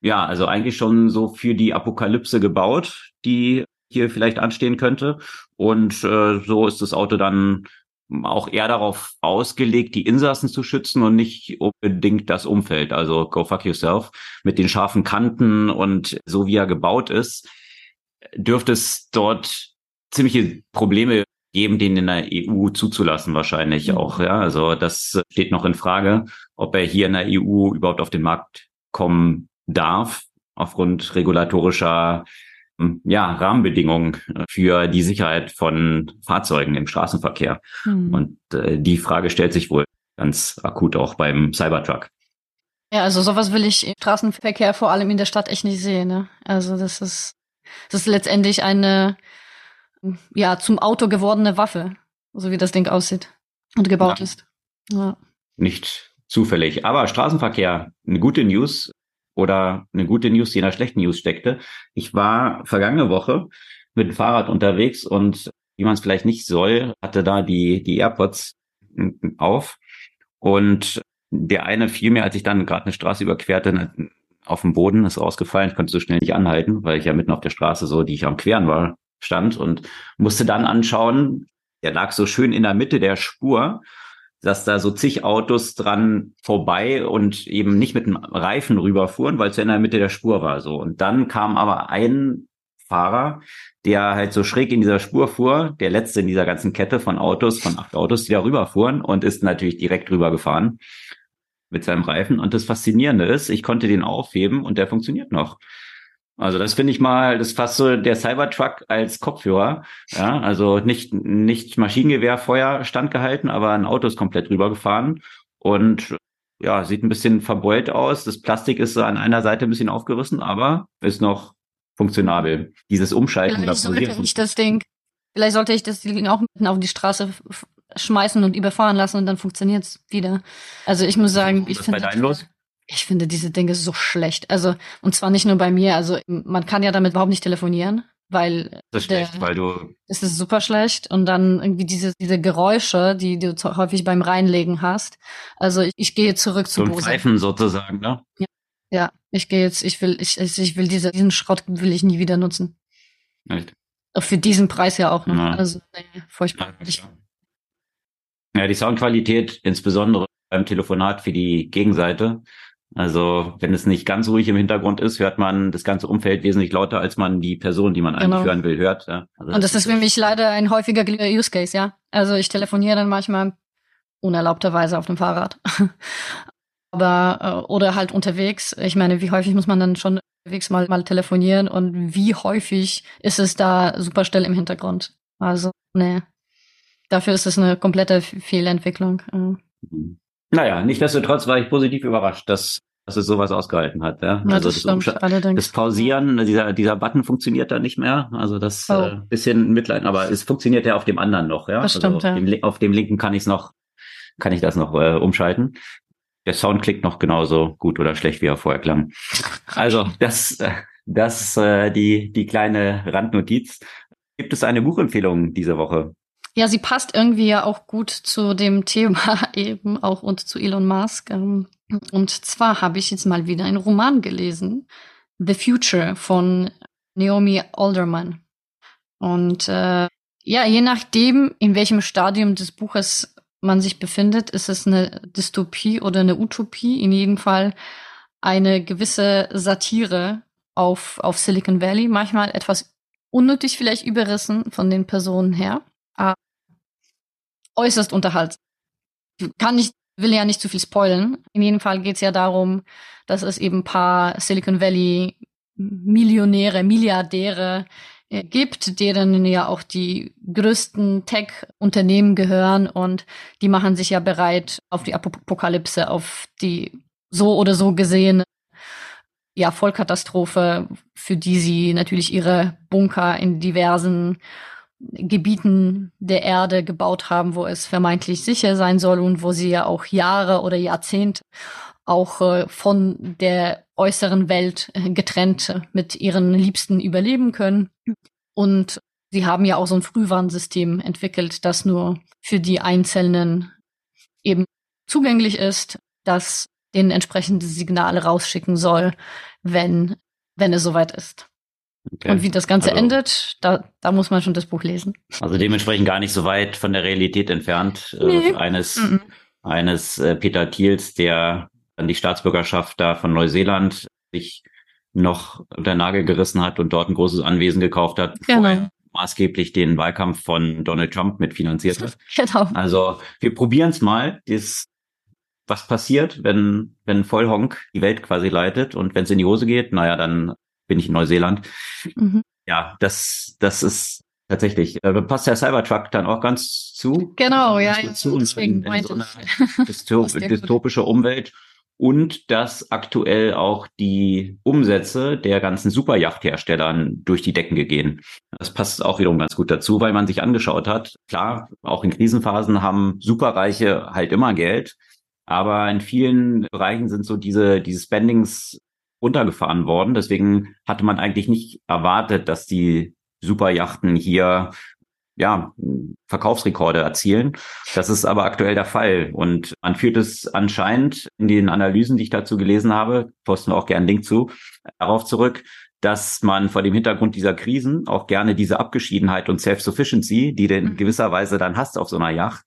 Ja, also eigentlich schon so für die Apokalypse gebaut, die hier vielleicht anstehen könnte. Und äh, so ist das Auto dann auch eher darauf ausgelegt, die Insassen zu schützen und nicht unbedingt das Umfeld. Also go fuck yourself. Mit den scharfen Kanten und so wie er gebaut ist, dürfte es dort ziemliche Probleme geben, den in der EU zuzulassen wahrscheinlich mhm. auch. Ja, also das steht noch in Frage, ob er hier in der EU überhaupt auf den Markt kommen darf aufgrund regulatorischer ja, Rahmenbedingungen für die Sicherheit von Fahrzeugen im Straßenverkehr. Mhm. Und äh, die Frage stellt sich wohl ganz akut auch beim Cybertruck. Ja, also sowas will ich im Straßenverkehr vor allem in der Stadt echt nicht sehen. Ne? Also das ist, das ist letztendlich eine ja zum Auto gewordene Waffe, so wie das Ding aussieht und gebaut ja. ist. Ja. Nicht zufällig. Aber Straßenverkehr, eine gute News oder eine gute News, die in einer schlechten News steckte. Ich war vergangene Woche mit dem Fahrrad unterwegs und wie man es vielleicht nicht soll, hatte da die, die AirPods auf und der eine fiel mir, als ich dann gerade eine Straße überquerte, auf dem Boden, ist rausgefallen. Ich konnte so schnell nicht anhalten, weil ich ja mitten auf der Straße so, die ich am Queren war, stand und musste dann anschauen, der lag so schön in der Mitte der Spur dass da so zig Autos dran vorbei und eben nicht mit dem Reifen rüberfuhren, weil es ja in der Mitte der Spur war. So. Und dann kam aber ein Fahrer, der halt so schräg in dieser Spur fuhr, der letzte in dieser ganzen Kette von Autos, von acht Autos, die da rüberfuhren und ist natürlich direkt rübergefahren mit seinem Reifen. Und das Faszinierende ist, ich konnte den aufheben und der funktioniert noch. Also das finde ich mal, das ist fast so der Cybertruck als Kopfhörer. Ja, also nicht, nicht Maschinengewehrfeuer standgehalten, aber ein Auto ist komplett rübergefahren und ja, sieht ein bisschen verbeult aus. Das Plastik ist an einer Seite ein bisschen aufgerissen, aber ist noch funktionabel. Dieses Umschalten. Vielleicht sollte ich das Ding, vielleicht sollte ich das Ding auch mitten auf die Straße schmeißen und überfahren lassen und dann funktioniert's wieder. Also ich muss sagen, ich finde. los? Ich finde diese Dinge so schlecht. Also, und zwar nicht nur bei mir. Also, man kann ja damit überhaupt nicht telefonieren, weil. Das ist der, schlecht, weil du. Es ist super schlecht. Und dann irgendwie diese, diese Geräusche, die du häufig beim Reinlegen hast. Also, ich, ich gehe zurück zu so Bose. Pfeifen sozusagen, ne? Ja. Ja, ich gehe jetzt, ich will, ich, ich will diese, diesen Schrott will ich nie wieder nutzen. Echt? Auch für diesen Preis ja auch noch. Ja. Also, nee, furchtbar. Ja, ja, die Soundqualität, insbesondere beim Telefonat für die Gegenseite, also wenn es nicht ganz ruhig im Hintergrund ist, hört man das ganze Umfeld wesentlich lauter, als man die Person, die man eigentlich genau. hören will, hört. Ja. Also und das, ist für mich leider ein häufiger Use Case, ja. Also ich telefoniere dann manchmal unerlaubterweise auf dem Fahrrad. Aber äh, oder halt unterwegs. Ich meine, wie häufig muss man dann schon unterwegs mal mal telefonieren und wie häufig ist es da super still im Hintergrund? Also, nee. Dafür ist es eine komplette Fehlentwicklung. Mhm. Naja, nichtsdestotrotz war ich positiv überrascht, dass dass es sowas ausgehalten hat. Ja? ja also das, das, das, Pausieren, dieser, dieser Button funktioniert da nicht mehr. Also das oh. äh, bisschen Mitleid, aber es funktioniert ja auf dem anderen noch. Ja? Das stimmt, also auf, ja. dem, auf dem linken kann ich es noch, kann ich das noch äh, umschalten. Der Sound klingt noch genauso gut oder schlecht, wie er vorher klang. Also das, äh, das äh, die, die kleine Randnotiz. Gibt es eine Buchempfehlung diese Woche? Ja, sie passt irgendwie ja auch gut zu dem Thema eben auch und zu Elon Musk. Ähm, und zwar habe ich jetzt mal wieder einen Roman gelesen, The Future von Naomi Alderman. Und äh, ja, je nachdem, in welchem Stadium des Buches man sich befindet, ist es eine Dystopie oder eine Utopie. In jedem Fall eine gewisse Satire auf, auf Silicon Valley, manchmal etwas unnötig vielleicht überrissen von den Personen her äußerst unterhaltsam. Kann nicht, will ja nicht zu viel spoilen. In jedem Fall geht es ja darum, dass es eben ein paar Silicon Valley Millionäre, Milliardäre äh, gibt, deren ja auch die größten Tech-Unternehmen gehören und die machen sich ja bereit auf die Apokalypse, auf die so oder so gesehene ja, Vollkatastrophe, für die sie natürlich ihre Bunker in diversen Gebieten der Erde gebaut haben, wo es vermeintlich sicher sein soll und wo sie ja auch Jahre oder Jahrzehnte auch äh, von der äußeren Welt äh, getrennt mit ihren Liebsten überleben können. Und sie haben ja auch so ein Frühwarnsystem entwickelt, das nur für die Einzelnen eben zugänglich ist, das den entsprechende Signale rausschicken soll, wenn, wenn es soweit ist. Okay. Und wie das Ganze also, endet, da, da muss man schon das Buch lesen. Also dementsprechend gar nicht so weit von der Realität entfernt. Äh, nee. Äh, eines, mm -mm. eines äh, Peter Thiels, der dann die Staatsbürgerschaft da von Neuseeland sich noch unter Nagel gerissen hat und dort ein großes Anwesen gekauft hat. Genau. Maßgeblich den Wahlkampf von Donald Trump mitfinanziert hat. Genau. Also wir probieren es mal. Das, was passiert, wenn, wenn Vollhonk die Welt quasi leitet und wenn es in die Hose geht, naja, dann bin ich in Neuseeland. Mhm. Ja, das, das ist tatsächlich, äh, passt der Cybertruck dann auch ganz zu. Genau, ja. ja zu deswegen in, in so eine dystop dystopische Umwelt. Und dass aktuell auch die Umsätze der ganzen Superjachtherstellern durch die Decken gehen. Das passt auch wiederum ganz gut dazu, weil man sich angeschaut hat. Klar, auch in Krisenphasen haben Superreiche halt immer Geld. Aber in vielen Bereichen sind so diese, diese Spendings runtergefahren worden. Deswegen hatte man eigentlich nicht erwartet, dass die Superjachten hier ja, Verkaufsrekorde erzielen. Das ist aber aktuell der Fall. Und man führt es anscheinend in den Analysen, die ich dazu gelesen habe, posten wir auch gerne einen Link zu, darauf zurück, dass man vor dem Hintergrund dieser Krisen auch gerne diese Abgeschiedenheit und Self-Sufficiency, die du in mhm. gewisser Weise dann hast auf so einer Yacht,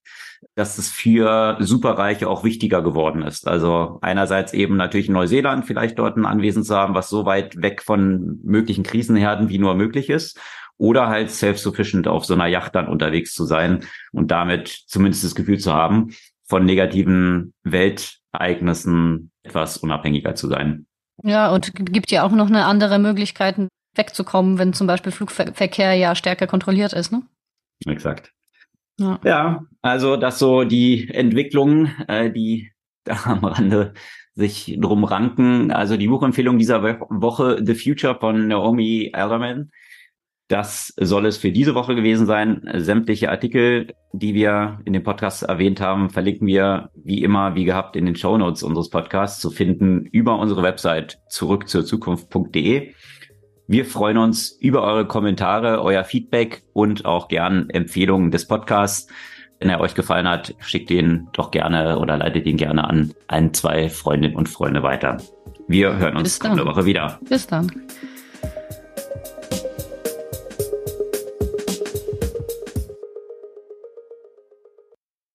dass es für Superreiche auch wichtiger geworden ist. Also einerseits eben natürlich in Neuseeland vielleicht dort ein Anwesen zu haben, was so weit weg von möglichen Krisenherden wie nur möglich ist. Oder halt self-sufficient auf so einer Yacht dann unterwegs zu sein und damit zumindest das Gefühl zu haben, von negativen Weltereignissen etwas unabhängiger zu sein. Ja, und gibt ja auch noch eine andere Möglichkeit, wegzukommen, wenn zum Beispiel Flugverkehr ja stärker kontrolliert ist, ne? Exakt. Ja. ja, also das so die Entwicklungen, äh, die da am Rande sich drum ranken. Also die Buchempfehlung dieser Woche, The Future von Naomi Alderman. Das soll es für diese Woche gewesen sein. Sämtliche Artikel, die wir in dem Podcast erwähnt haben, verlinken wir wie immer, wie gehabt, in den Show Notes unseres Podcasts zu finden über unsere Website zurück zur Zukunft.de. Wir freuen uns über eure Kommentare, euer Feedback und auch gern Empfehlungen des Podcasts. Wenn er euch gefallen hat, schickt ihn doch gerne oder leitet ihn gerne an ein, zwei Freundinnen und Freunde weiter. Wir hören uns kommende Woche wieder. Bis dann.